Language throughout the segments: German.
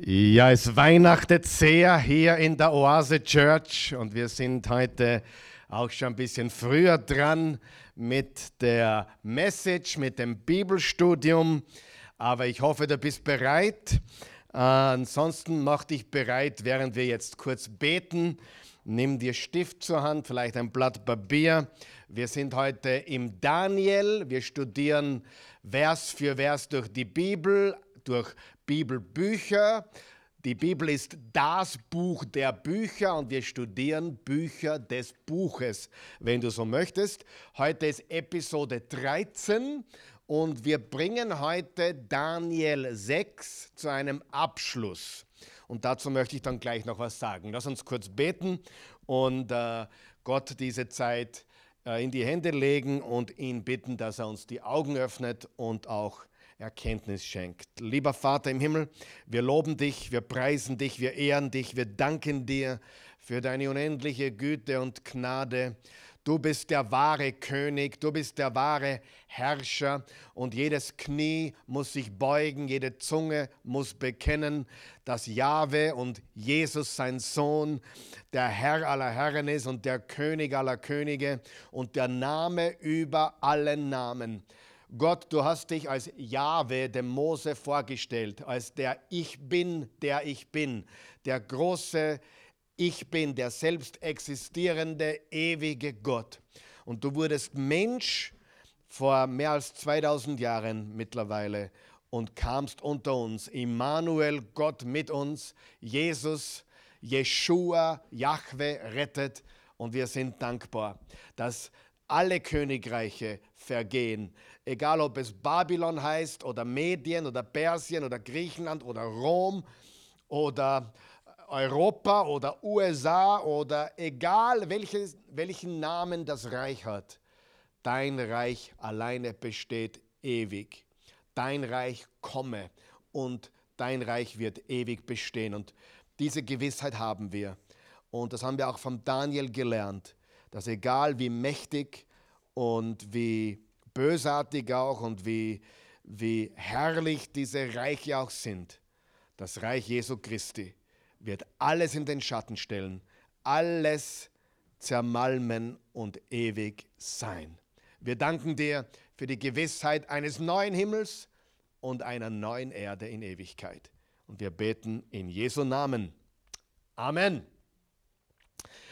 Ja, es weihnachtet sehr hier in der Oase Church und wir sind heute auch schon ein bisschen früher dran mit der Message, mit dem Bibelstudium. Aber ich hoffe, du bist bereit. Äh, ansonsten mach dich bereit, während wir jetzt kurz beten. Nimm dir Stift zur Hand, vielleicht ein Blatt Papier. Wir sind heute im Daniel. Wir studieren Vers für Vers durch die Bibel, durch Bibelbücher. Die Bibel ist das Buch der Bücher und wir studieren Bücher des Buches, wenn du so möchtest. Heute ist Episode 13 und wir bringen heute Daniel 6 zu einem Abschluss. Und dazu möchte ich dann gleich noch was sagen. Lass uns kurz beten und äh, Gott diese Zeit äh, in die Hände legen und ihn bitten, dass er uns die Augen öffnet und auch Erkenntnis schenkt. Lieber Vater im Himmel, wir loben dich, wir preisen dich, wir ehren dich, wir danken dir für deine unendliche Güte und Gnade. Du bist der wahre König, du bist der wahre Herrscher und jedes Knie muss sich beugen, jede Zunge muss bekennen, dass Jahwe und Jesus sein Sohn der Herr aller Herren ist und der König aller Könige und der Name über allen Namen. Gott, du hast dich als Jahwe, dem Mose, vorgestellt, als der Ich Bin, der ich bin, der große Ich Bin, der selbst existierende, ewige Gott. Und du wurdest Mensch vor mehr als 2000 Jahren mittlerweile und kamst unter uns. Immanuel, Gott mit uns, Jesus, Jeshua, Jahwe rettet. Und wir sind dankbar, dass alle Königreiche vergehen, egal ob es Babylon heißt oder Medien oder Persien oder Griechenland oder Rom oder Europa oder USA oder egal welches, welchen Namen das Reich hat, dein Reich alleine besteht ewig. Dein Reich komme und dein Reich wird ewig bestehen. Und diese Gewissheit haben wir. Und das haben wir auch von Daniel gelernt, dass egal wie mächtig und wie bösartig auch und wie, wie herrlich diese Reiche auch sind, das Reich Jesu Christi wird alles in den Schatten stellen, alles zermalmen und ewig sein. Wir danken dir für die Gewissheit eines neuen Himmels und einer neuen Erde in Ewigkeit. Und wir beten in Jesu Namen. Amen.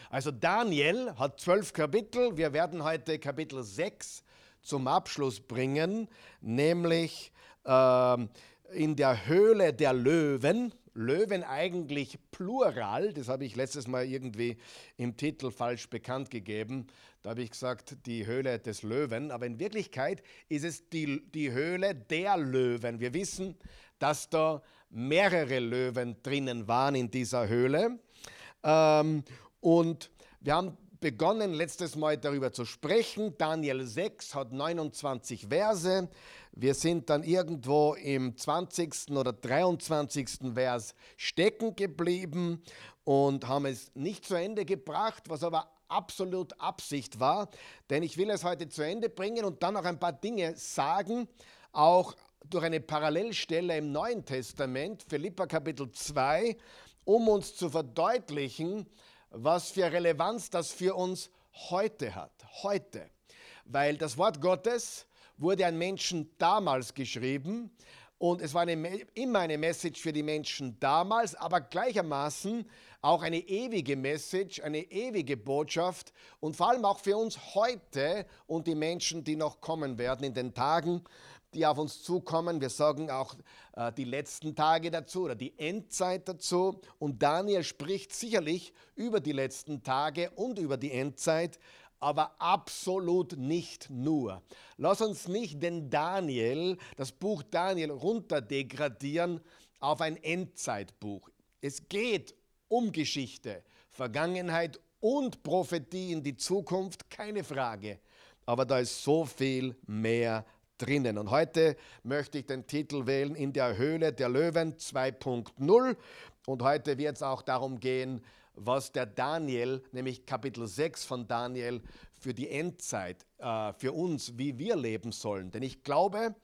Also Daniel hat zwölf Kapitel. Wir werden heute Kapitel 6 zum Abschluss bringen, nämlich äh, in der Höhle der Löwen. Löwen eigentlich plural, das habe ich letztes Mal irgendwie im Titel falsch bekannt gegeben. Da habe ich gesagt, die Höhle des Löwen, aber in Wirklichkeit ist es die, die Höhle der Löwen. Wir wissen, dass da mehrere Löwen drinnen waren in dieser Höhle. Ähm, und wir haben begonnen letztes Mal darüber zu sprechen. Daniel 6 hat 29 Verse. Wir sind dann irgendwo im 20. oder 23. Vers stecken geblieben und haben es nicht zu Ende gebracht, was aber absolut Absicht war, denn ich will es heute zu Ende bringen und dann noch ein paar Dinge sagen, auch durch eine Parallelstelle im Neuen Testament, Philippa Kapitel 2, um uns zu verdeutlichen, was für Relevanz das für uns heute hat. Heute. Weil das Wort Gottes wurde an Menschen damals geschrieben und es war eine, immer eine Message für die Menschen damals, aber gleichermaßen auch eine ewige Message, eine ewige Botschaft und vor allem auch für uns heute und die Menschen, die noch kommen werden in den Tagen, die auf uns zukommen. Wir sagen auch äh, die letzten Tage dazu oder die Endzeit dazu. Und Daniel spricht sicherlich über die letzten Tage und über die Endzeit, aber absolut nicht nur. Lass uns nicht den Daniel, das Buch Daniel runterdegradieren auf ein Endzeitbuch. Es geht um Geschichte, Vergangenheit und Prophetie in die Zukunft, keine Frage. Aber da ist so viel mehr drinnen. Und heute möchte ich den Titel wählen In der Höhle der Löwen 2.0. Und heute wird es auch darum gehen, was der Daniel, nämlich Kapitel 6 von Daniel, für die Endzeit, äh, für uns, wie wir leben sollen. Denn ich glaube,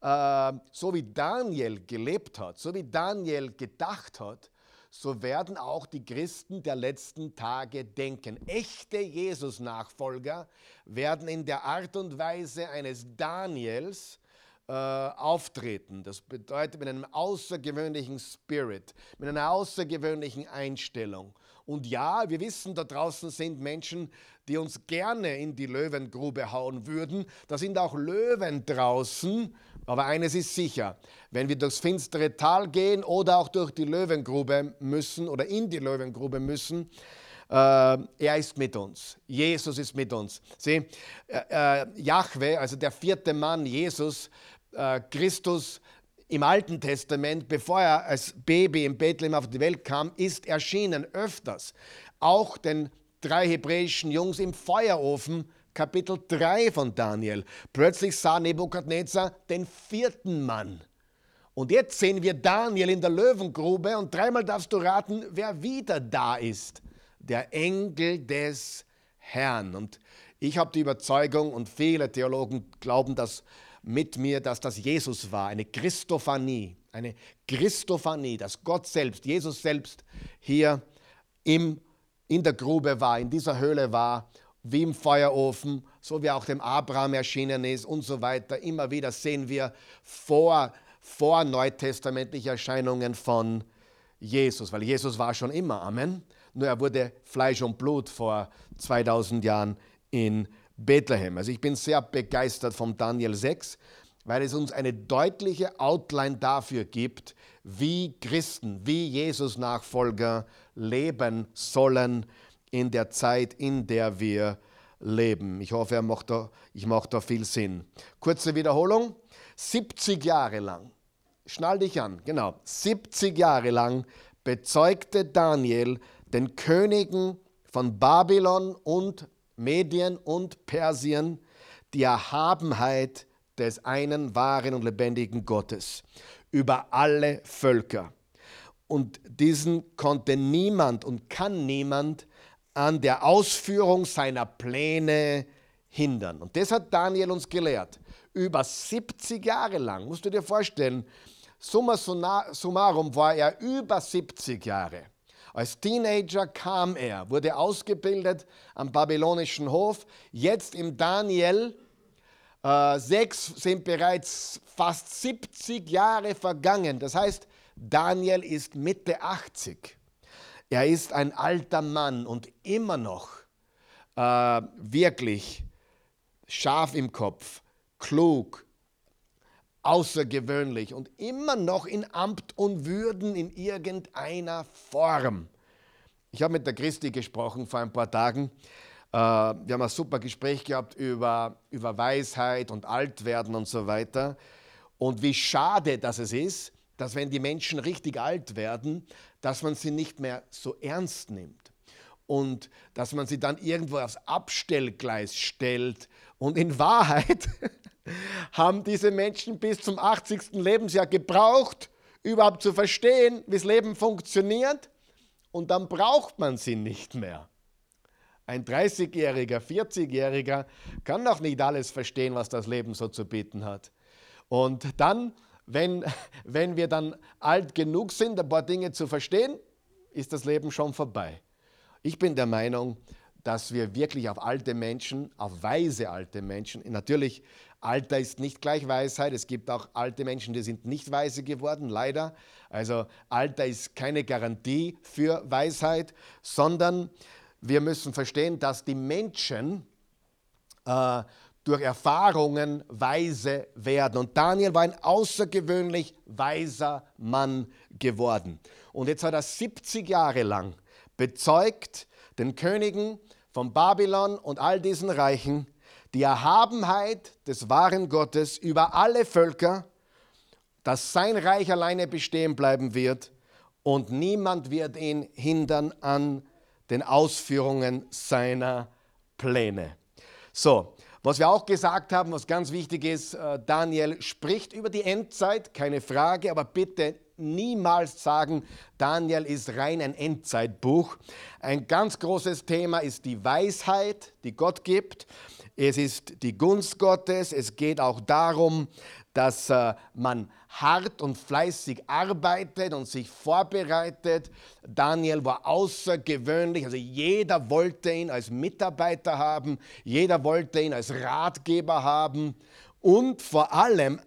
äh, so wie Daniel gelebt hat, so wie Daniel gedacht hat, so werden auch die Christen der letzten Tage denken. Echte Jesus-Nachfolger werden in der Art und Weise eines Daniels äh, auftreten. Das bedeutet mit einem außergewöhnlichen Spirit, mit einer außergewöhnlichen Einstellung. Und ja, wir wissen, da draußen sind Menschen, die uns gerne in die Löwengrube hauen würden. Da sind auch Löwen draußen. Aber eines ist sicher, wenn wir durchs finstere Tal gehen oder auch durch die Löwengrube müssen oder in die Löwengrube müssen, äh, er ist mit uns. Jesus ist mit uns. Sieh, äh, äh, Jahwe, also der vierte Mann, Jesus, äh, Christus, im Alten Testament, bevor er als Baby in Bethlehem auf die Welt kam, ist erschienen öfters. Auch den drei hebräischen Jungs im Feuerofen, Kapitel 3 von Daniel. Plötzlich sah Nebukadnezar den vierten Mann. Und jetzt sehen wir Daniel in der Löwengrube und dreimal darfst du raten, wer wieder da ist. Der Engel des Herrn. Und ich habe die Überzeugung und viele Theologen glauben das mit mir, dass das Jesus war, eine Christophanie, eine Christophanie, dass Gott selbst, Jesus selbst hier im, in der Grube war, in dieser Höhle war, wie im Feuerofen, so wie auch dem Abraham erschienen ist und so weiter. Immer wieder sehen wir vor, vor neutestamentliche Erscheinungen von Jesus, weil Jesus war schon immer, Amen. Nur er wurde Fleisch und Blut vor 2000 Jahren in Bethlehem. Also ich bin sehr begeistert vom Daniel 6, weil es uns eine deutliche Outline dafür gibt, wie Christen, wie Jesus-Nachfolger leben sollen in der Zeit, in der wir leben. Ich hoffe, er macht da, ich mache da viel Sinn. Kurze Wiederholung. 70 Jahre lang, schnall dich an, genau, 70 Jahre lang bezeugte Daniel den Königen von Babylon und Medien und Persien die Erhabenheit des einen wahren und lebendigen Gottes über alle Völker. Und diesen konnte niemand und kann niemand an der Ausführung seiner Pläne hindern. Und das hat Daniel uns gelehrt. Über 70 Jahre lang, musst du dir vorstellen, summa summarum war er über 70 Jahre. Als Teenager kam er, wurde ausgebildet am babylonischen Hof. Jetzt im Daniel äh, 6 sind bereits fast 70 Jahre vergangen. Das heißt, Daniel ist Mitte 80. Er ist ein alter Mann und immer noch äh, wirklich scharf im Kopf, klug, außergewöhnlich und immer noch in Amt und Würden in irgendeiner Form. Ich habe mit der Christi gesprochen vor ein paar Tagen. Äh, wir haben ein super Gespräch gehabt über, über Weisheit und Altwerden und so weiter. Und wie schade das es ist, dass wenn die Menschen richtig alt werden, dass man sie nicht mehr so ernst nimmt. Und dass man sie dann irgendwo aufs Abstellgleis stellt. Und in Wahrheit haben diese Menschen bis zum 80. Lebensjahr gebraucht, überhaupt zu verstehen, wie das Leben funktioniert. Und dann braucht man sie nicht mehr. Ein 30-Jähriger, 40-Jähriger kann noch nicht alles verstehen, was das Leben so zu bieten hat. Und dann, wenn, wenn wir dann alt genug sind, ein paar Dinge zu verstehen, ist das Leben schon vorbei. Ich bin der Meinung, dass wir wirklich auf alte Menschen, auf weise alte Menschen, natürlich Alter ist nicht gleich Weisheit. Es gibt auch alte Menschen, die sind nicht weise geworden, leider. Also Alter ist keine Garantie für Weisheit, sondern wir müssen verstehen, dass die Menschen äh, durch Erfahrungen weise werden. Und Daniel war ein außergewöhnlich weiser Mann geworden. Und jetzt hat er 70 Jahre lang bezeugt den Königen von Babylon und all diesen Reichen, die Erhabenheit des wahren Gottes über alle Völker, dass sein Reich alleine bestehen bleiben wird und niemand wird ihn hindern an den Ausführungen seiner Pläne. So, was wir auch gesagt haben, was ganz wichtig ist, äh, Daniel spricht über die Endzeit, keine Frage, aber bitte niemals sagen, Daniel ist rein ein Endzeitbuch. Ein ganz großes Thema ist die Weisheit, die Gott gibt. Es ist die Gunst Gottes. Es geht auch darum, dass äh, man hart und fleißig arbeitet und sich vorbereitet. Daniel war außergewöhnlich, also jeder wollte ihn als Mitarbeiter haben, jeder wollte ihn als Ratgeber haben und vor allem,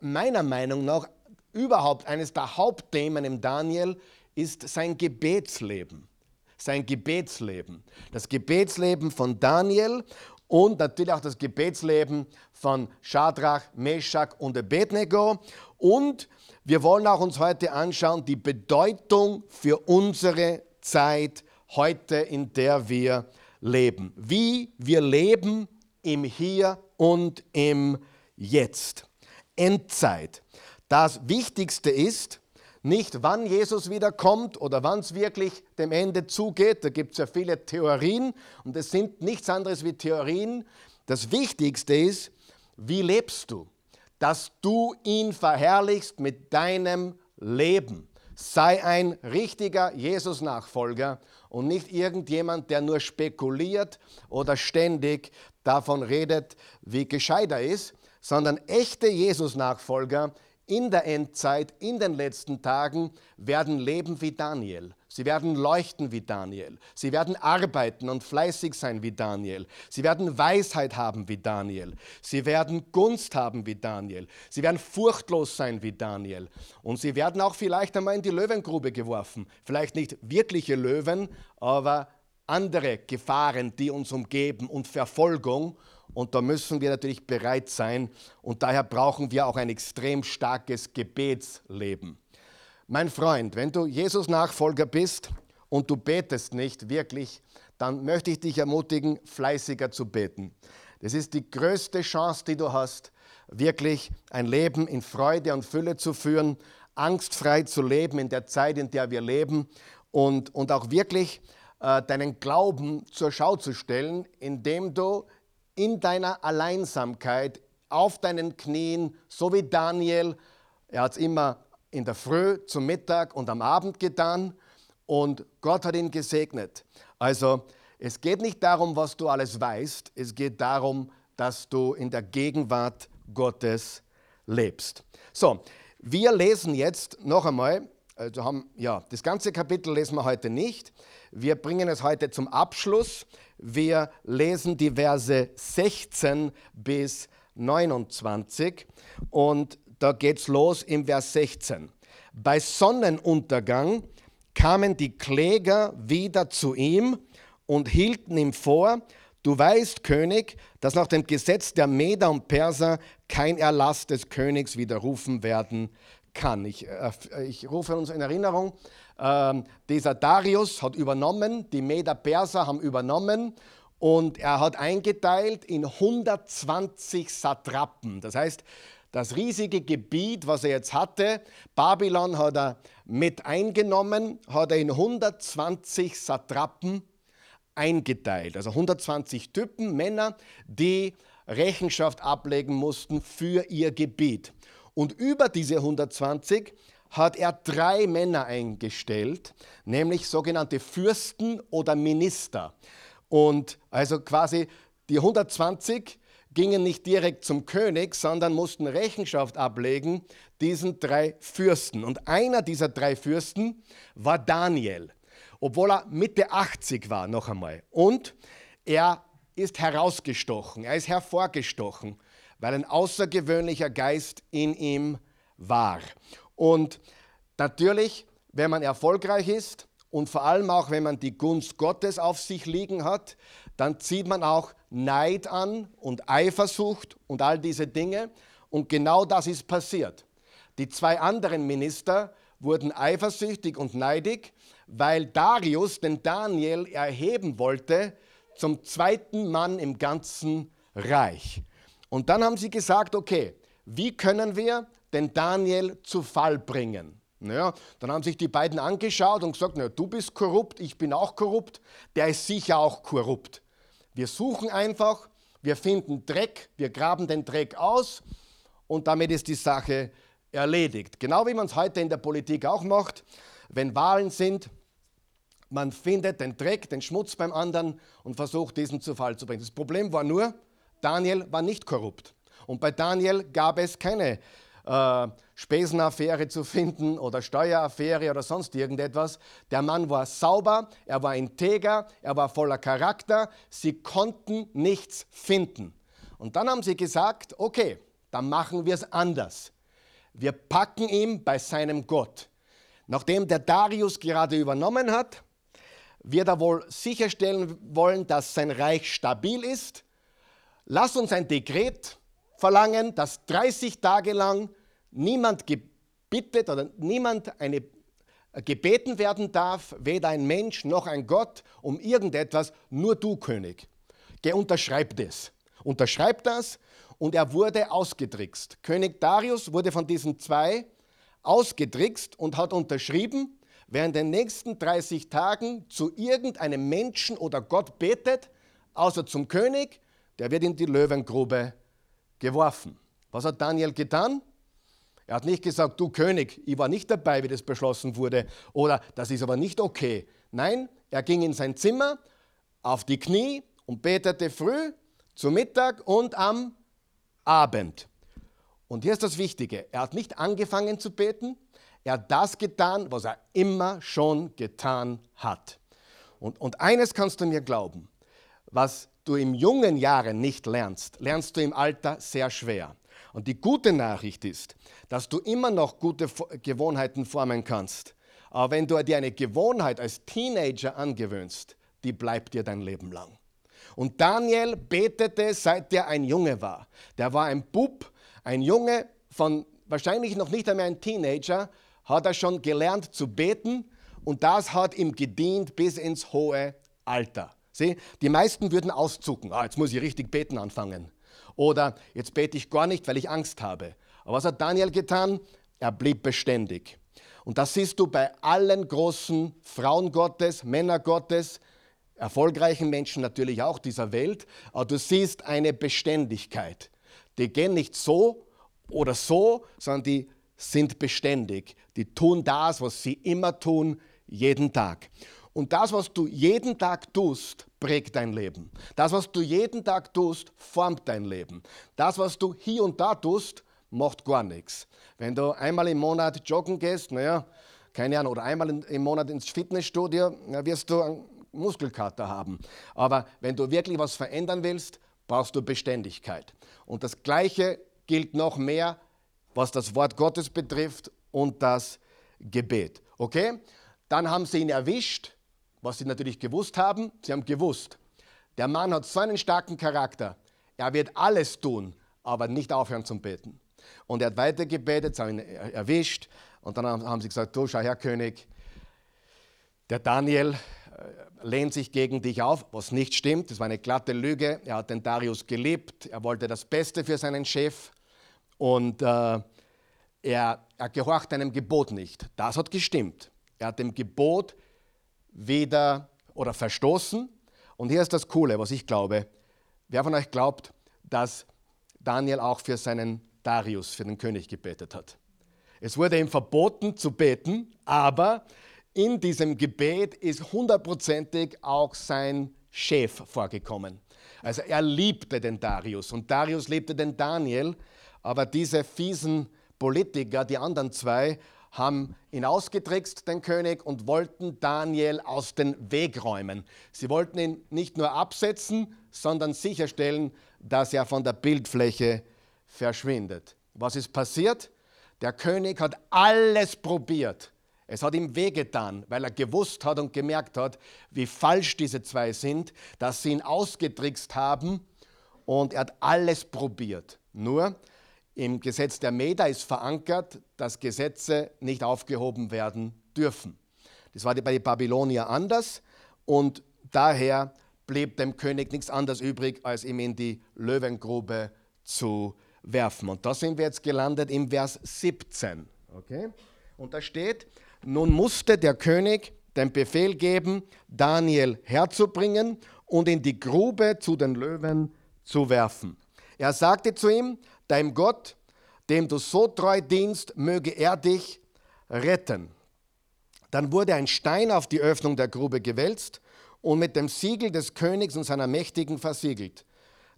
meiner Meinung nach, überhaupt eines der Hauptthemen im Daniel ist sein Gebetsleben. Sein Gebetsleben. Das Gebetsleben von Daniel und natürlich auch das Gebetsleben von Shadrach, Meshach und Abednego. Und wir wollen auch uns heute anschauen, die Bedeutung für unsere Zeit heute, in der wir leben. Wie wir leben im Hier und im Jetzt. Endzeit. Das Wichtigste ist, nicht wann Jesus wiederkommt oder wann es wirklich dem Ende zugeht. Da gibt es ja viele Theorien und es sind nichts anderes wie Theorien. Das Wichtigste ist, wie lebst du? Dass du ihn verherrlichst mit deinem Leben. Sei ein richtiger Jesus-Nachfolger und nicht irgendjemand, der nur spekuliert oder ständig davon redet, wie gescheit er ist, sondern echte Jesus-Nachfolger in der Endzeit, in den letzten Tagen, werden leben wie Daniel. Sie werden leuchten wie Daniel. Sie werden arbeiten und fleißig sein wie Daniel. Sie werden Weisheit haben wie Daniel. Sie werden Gunst haben wie Daniel. Sie werden furchtlos sein wie Daniel. Und sie werden auch vielleicht einmal in die Löwengrube geworfen. Vielleicht nicht wirkliche Löwen, aber andere Gefahren, die uns umgeben und Verfolgung. Und da müssen wir natürlich bereit sein. Und daher brauchen wir auch ein extrem starkes Gebetsleben. Mein Freund, wenn du Jesus Nachfolger bist und du betest nicht wirklich, dann möchte ich dich ermutigen, fleißiger zu beten. Das ist die größte Chance, die du hast, wirklich ein Leben in Freude und Fülle zu führen, angstfrei zu leben in der Zeit, in der wir leben und, und auch wirklich äh, deinen Glauben zur Schau zu stellen, indem du in deiner Alleinsamkeit, auf deinen Knien, so wie Daniel. Er hat es immer in der Früh, zum Mittag und am Abend getan und Gott hat ihn gesegnet. Also es geht nicht darum, was du alles weißt, es geht darum, dass du in der Gegenwart Gottes lebst. So, wir lesen jetzt noch einmal, also haben, ja, das ganze Kapitel lesen wir heute nicht. Wir bringen es heute zum Abschluss. Wir lesen die Verse 16 bis 29 und da geht's los im Vers 16. Bei Sonnenuntergang kamen die Kläger wieder zu ihm und hielten ihm vor, du weißt, König, dass nach dem Gesetz der Meder und Perser kein Erlass des Königs widerrufen werden kann. Ich, äh, ich rufe uns in Erinnerung, ähm, dieser Darius hat übernommen, die Meder-Perser haben übernommen und er hat eingeteilt in 120 Satrapen. Das heißt, das riesige Gebiet, was er jetzt hatte, Babylon hat er mit eingenommen, hat er in 120 Satrapen eingeteilt. Also 120 Typen, Männer, die Rechenschaft ablegen mussten für ihr Gebiet. Und über diese 120 hat er drei Männer eingestellt, nämlich sogenannte Fürsten oder Minister. Und also quasi die 120 gingen nicht direkt zum König, sondern mussten Rechenschaft ablegen diesen drei Fürsten. Und einer dieser drei Fürsten war Daniel, obwohl er Mitte 80 war, noch einmal. Und er ist herausgestochen, er ist hervorgestochen, weil ein außergewöhnlicher Geist in ihm war. Und natürlich, wenn man erfolgreich ist und vor allem auch, wenn man die Gunst Gottes auf sich liegen hat, dann zieht man auch Neid an und Eifersucht und all diese Dinge. Und genau das ist passiert. Die zwei anderen Minister wurden eifersüchtig und neidig, weil Darius den Daniel erheben wollte zum zweiten Mann im ganzen Reich. Und dann haben sie gesagt, okay, wie können wir den Daniel zu Fall bringen. Naja, dann haben sich die beiden angeschaut und gesagt, naja, du bist korrupt, ich bin auch korrupt, der ist sicher auch korrupt. Wir suchen einfach, wir finden Dreck, wir graben den Dreck aus und damit ist die Sache erledigt. Genau wie man es heute in der Politik auch macht, wenn Wahlen sind, man findet den Dreck, den Schmutz beim anderen und versucht, diesen zu Fall zu bringen. Das Problem war nur, Daniel war nicht korrupt. Und bei Daniel gab es keine äh, Spesenaffäre zu finden oder Steueraffäre oder sonst irgendetwas. Der Mann war sauber, er war integer, er war voller Charakter. Sie konnten nichts finden. Und dann haben sie gesagt, okay, dann machen wir es anders. Wir packen ihn bei seinem Gott. Nachdem der Darius gerade übernommen hat, wird er wohl sicherstellen wollen, dass sein Reich stabil ist. Lass uns ein Dekret verlangen, dass 30 Tage lang niemand gebittet oder niemand eine, äh, gebeten werden darf, weder ein Mensch noch ein Gott, um irgendetwas, nur du König. Geh, unterschreib das. Unterschreib das und er wurde ausgetrickst. König Darius wurde von diesen zwei ausgetrickst und hat unterschrieben, wer in den nächsten 30 Tagen zu irgendeinem Menschen oder Gott betet, außer zum König, der wird in die Löwengrube geworfen. Was hat Daniel getan? Er hat nicht gesagt, du König, ich war nicht dabei, wie das beschlossen wurde, oder das ist aber nicht okay. Nein, er ging in sein Zimmer auf die Knie und betete früh, zu Mittag und am Abend. Und hier ist das Wichtige, er hat nicht angefangen zu beten, er hat das getan, was er immer schon getan hat. Und, und eines kannst du mir glauben, was du im jungen Jahren nicht lernst, lernst du im Alter sehr schwer. Und die gute Nachricht ist, dass du immer noch gute Gewohnheiten formen kannst. Aber wenn du dir eine Gewohnheit als Teenager angewöhnst, die bleibt dir dein Leben lang. Und Daniel betete, seit er ein Junge war. Der war ein Bub, ein Junge von wahrscheinlich noch nicht einmal ein Teenager, hat er schon gelernt zu beten und das hat ihm gedient bis ins hohe Alter. Sieh, die meisten würden auszucken. Ah, jetzt muss ich richtig beten anfangen. Oder jetzt bete ich gar nicht, weil ich Angst habe. Aber was hat Daniel getan? Er blieb beständig. Und das siehst du bei allen großen Frauen Gottes, Männer Gottes, erfolgreichen Menschen natürlich auch dieser Welt. Aber du siehst eine Beständigkeit. Die gehen nicht so oder so, sondern die sind beständig. Die tun das, was sie immer tun, jeden Tag. Und das, was du jeden Tag tust, prägt dein Leben. Das, was du jeden Tag tust, formt dein Leben. Das, was du hier und da tust, macht gar nichts. Wenn du einmal im Monat joggen gehst, naja, keine Ahnung, oder einmal im Monat ins Fitnessstudio, dann wirst du einen Muskelkater haben. Aber wenn du wirklich was verändern willst, brauchst du Beständigkeit. Und das Gleiche gilt noch mehr, was das Wort Gottes betrifft und das Gebet. Okay? Dann haben sie ihn erwischt was sie natürlich gewusst haben, sie haben gewusst, der Mann hat so einen starken Charakter, er wird alles tun, aber nicht aufhören zum Beten. Und er hat weiter gebetet, sie haben ihn erwischt. Und dann haben sie gesagt, du schau her König, der Daniel äh, lehnt sich gegen dich auf, was nicht stimmt, das war eine glatte Lüge, er hat den Darius geliebt, er wollte das Beste für seinen Chef. Und äh, er, er gehorcht einem Gebot nicht. Das hat gestimmt. Er hat dem Gebot weder oder verstoßen. Und hier ist das Coole, was ich glaube. Wer von euch glaubt, dass Daniel auch für seinen Darius, für den König gebetet hat? Es wurde ihm verboten zu beten, aber in diesem Gebet ist hundertprozentig auch sein Chef vorgekommen. Also er liebte den Darius und Darius liebte den Daniel, aber diese fiesen Politiker, die anderen zwei, haben ihn ausgetrickst, den König, und wollten Daniel aus dem Weg räumen. Sie wollten ihn nicht nur absetzen, sondern sicherstellen, dass er von der Bildfläche verschwindet. Was ist passiert? Der König hat alles probiert. Es hat ihm wehgetan, weil er gewusst hat und gemerkt hat, wie falsch diese zwei sind, dass sie ihn ausgetrickst haben und er hat alles probiert. Nur im Gesetz der Meda ist verankert, dass Gesetze nicht aufgehoben werden dürfen. Das war bei den Babylonier anders und daher blieb dem König nichts anderes übrig, als ihm in die Löwengrube zu werfen. Und da sind wir jetzt gelandet im Vers 17. Okay? Und da steht, nun musste der König den Befehl geben, Daniel herzubringen und in die Grube zu den Löwen zu werfen. Er sagte zu ihm, dein Gott, dem du so treu dienst, möge er dich retten. Dann wurde ein Stein auf die Öffnung der Grube gewälzt und mit dem Siegel des Königs und seiner Mächtigen versiegelt,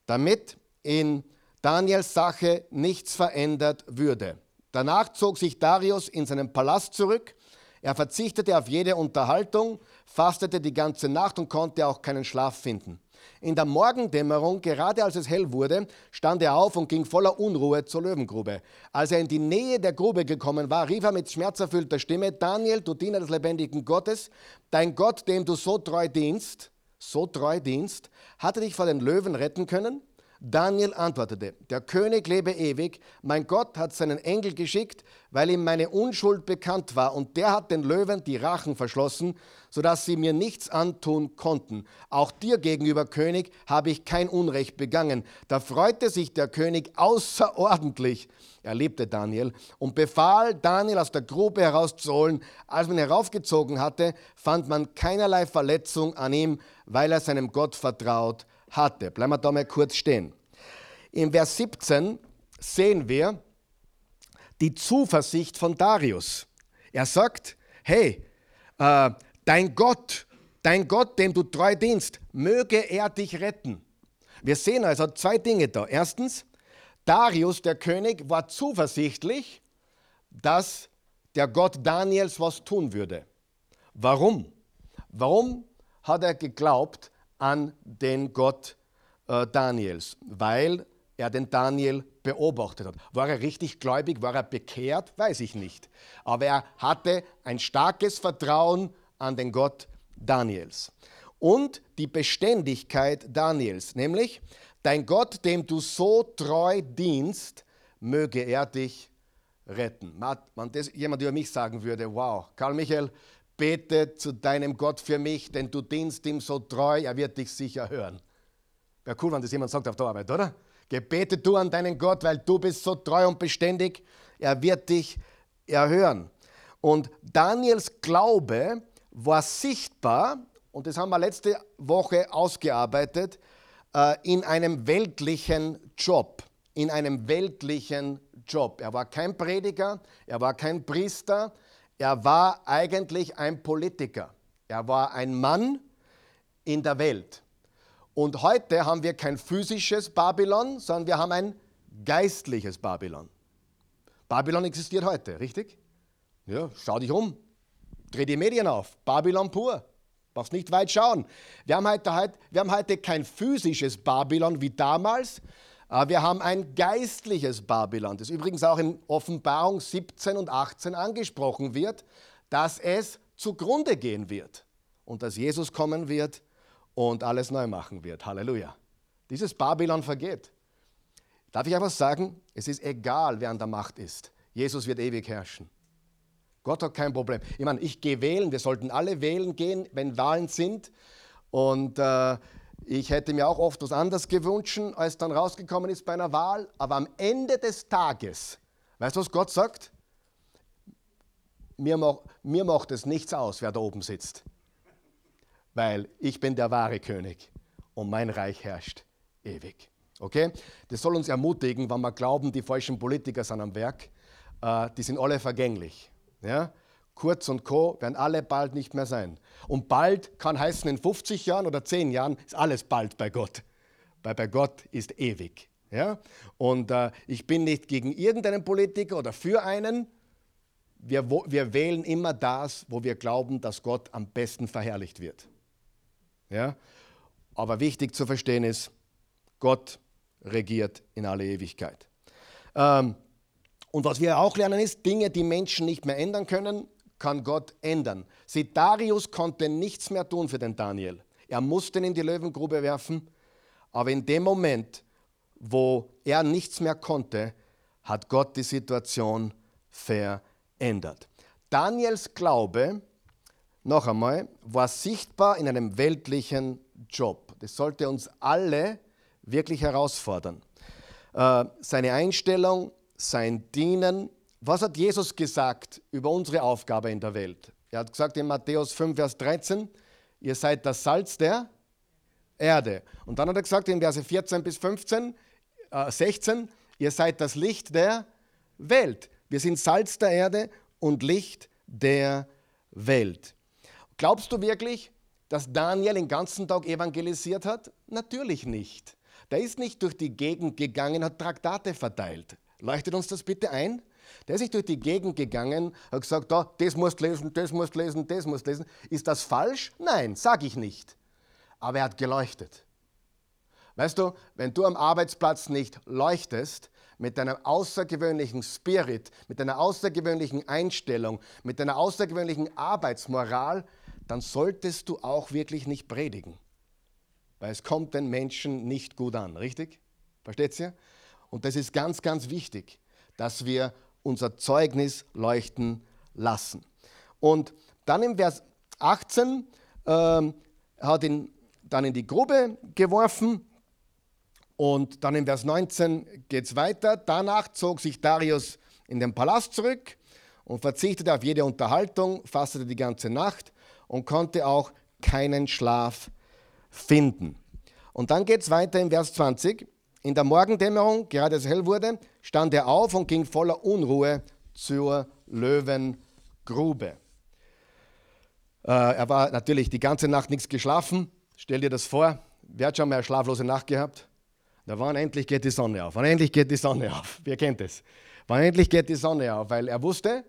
damit in Daniels Sache nichts verändert würde. Danach zog sich Darius in seinen Palast zurück. Er verzichtete auf jede Unterhaltung, fastete die ganze Nacht und konnte auch keinen Schlaf finden. In der Morgendämmerung, gerade als es hell wurde, stand er auf und ging voller Unruhe zur Löwengrube. Als er in die Nähe der Grube gekommen war, rief er mit schmerzerfüllter Stimme, Daniel, du Diener des lebendigen Gottes, dein Gott, dem du so treu dienst, so treu dienst, hatte dich vor den Löwen retten können? Daniel antwortete, der König lebe ewig, mein Gott hat seinen Engel geschickt, weil ihm meine Unschuld bekannt war, und der hat den Löwen die Rachen verschlossen, sodass sie mir nichts antun konnten. Auch dir gegenüber, König, habe ich kein Unrecht begangen. Da freute sich der König außerordentlich. Er liebte Daniel und befahl, Daniel aus der Grube herauszuholen. Als man heraufgezogen hatte, fand man keinerlei Verletzung an ihm, weil er seinem Gott vertraut hatte. Bleiben wir da mal kurz stehen. In Vers 17 sehen wir die Zuversicht von Darius. Er sagt, hey, äh, dein Gott, dein Gott, dem du treu dienst, möge er dich retten. Wir sehen also zwei Dinge da. Erstens, Darius, der König, war zuversichtlich, dass der Gott Daniels was tun würde. Warum? Warum hat er geglaubt, an den Gott äh, Daniels, weil er den Daniel beobachtet hat. War er richtig gläubig, war er bekehrt, weiß ich nicht. Aber er hatte ein starkes Vertrauen an den Gott Daniels. Und die Beständigkeit Daniels, nämlich, dein Gott, dem du so treu dienst, möge er dich retten. Wenn das jemand über mich sagen würde, wow, Karl Michael, bete zu deinem Gott für mich, denn du dienst ihm so treu, er wird dich sicher hören. Wäre cool, wenn das jemand sagt auf der Arbeit, oder? Gebete du an deinen Gott, weil du bist so treu und beständig, er wird dich erhören. Und Daniels Glaube war sichtbar, und das haben wir letzte Woche ausgearbeitet, äh, in einem weltlichen Job. In einem weltlichen Job. Er war kein Prediger, er war kein Priester, er war eigentlich ein Politiker. Er war ein Mann in der Welt. Und heute haben wir kein physisches Babylon, sondern wir haben ein geistliches Babylon. Babylon existiert heute, richtig? Ja, schau dich um. Dreh die Medien auf. Babylon pur. Brauchst nicht weit schauen. Wir haben heute, wir haben heute kein physisches Babylon wie damals, wir haben ein geistliches Babylon, das übrigens auch in Offenbarung 17 und 18 angesprochen wird, dass es zugrunde gehen wird und dass Jesus kommen wird und alles neu machen wird. Halleluja. Dieses Babylon vergeht. Darf ich einfach sagen, es ist egal, wer an der Macht ist. Jesus wird ewig herrschen. Gott hat kein Problem. Ich meine, ich gehe wählen, wir sollten alle wählen gehen, wenn Wahlen sind. Und äh, ich hätte mir auch oft was anderes gewünscht, als dann rausgekommen ist bei einer Wahl. Aber am Ende des Tages, weißt du, was Gott sagt? Mir, mir macht es nichts aus, wer da oben sitzt. Weil ich bin der wahre König und mein Reich herrscht ewig. Okay? Das soll uns ermutigen, wenn wir glauben, die falschen Politiker sind am Werk. Äh, die sind alle vergänglich. Ja? Kurz und Co. werden alle bald nicht mehr sein. Und bald kann heißen in 50 Jahren oder 10 Jahren, ist alles bald bei Gott. Weil bei Gott ist ewig. Ja? Und äh, ich bin nicht gegen irgendeinen Politiker oder für einen. Wir, wir wählen immer das, wo wir glauben, dass Gott am besten verherrlicht wird. Ja? Aber wichtig zu verstehen ist, Gott regiert in alle Ewigkeit. Ähm, und was wir auch lernen ist, Dinge, die Menschen nicht mehr ändern können, kann Gott ändern. Sieh, Darius konnte nichts mehr tun für den Daniel. Er musste ihn in die Löwengrube werfen, aber in dem Moment, wo er nichts mehr konnte, hat Gott die Situation verändert. Daniels Glaube, noch einmal, war sichtbar in einem weltlichen Job. Das sollte uns alle wirklich herausfordern. Äh, seine Einstellung, sein Dienen, was hat Jesus gesagt über unsere Aufgabe in der Welt? Er hat gesagt in Matthäus 5, Vers 13, ihr seid das Salz der Erde. Und dann hat er gesagt in Verse 14 bis 15, äh 16, ihr seid das Licht der Welt. Wir sind Salz der Erde und Licht der Welt. Glaubst du wirklich, dass Daniel den ganzen Tag evangelisiert hat? Natürlich nicht. der ist nicht durch die Gegend gegangen, hat Traktate verteilt. Leuchtet uns das bitte ein? Der ist nicht durch die Gegend gegangen, hat gesagt, da, das musst lesen, das musst lesen, das musst lesen. Ist das falsch? Nein, sage ich nicht. Aber er hat geleuchtet. Weißt du, wenn du am Arbeitsplatz nicht leuchtest, mit deinem außergewöhnlichen Spirit, mit deiner außergewöhnlichen Einstellung, mit deiner außergewöhnlichen Arbeitsmoral, dann solltest du auch wirklich nicht predigen. Weil es kommt den Menschen nicht gut an, richtig? Versteht ihr? Und das ist ganz, ganz wichtig, dass wir unser Zeugnis leuchten lassen. Und dann im Vers 18 äh, hat ihn dann in die Grube geworfen und dann im Vers 19 geht es weiter. Danach zog sich Darius in den Palast zurück und verzichtete auf jede Unterhaltung, fastete die ganze Nacht und konnte auch keinen Schlaf finden. Und dann geht es weiter im Vers 20. In der Morgendämmerung, gerade als es hell wurde, stand er auf und ging voller Unruhe zur Löwengrube. Äh, er war natürlich die ganze Nacht nichts geschlafen. Stell dir das vor. Wer hat schon mal eine schlaflose Nacht gehabt? Da wann endlich geht die Sonne auf? Wann endlich geht die Sonne auf? Wer kennt es? Wann endlich geht die Sonne auf? Weil er wusste,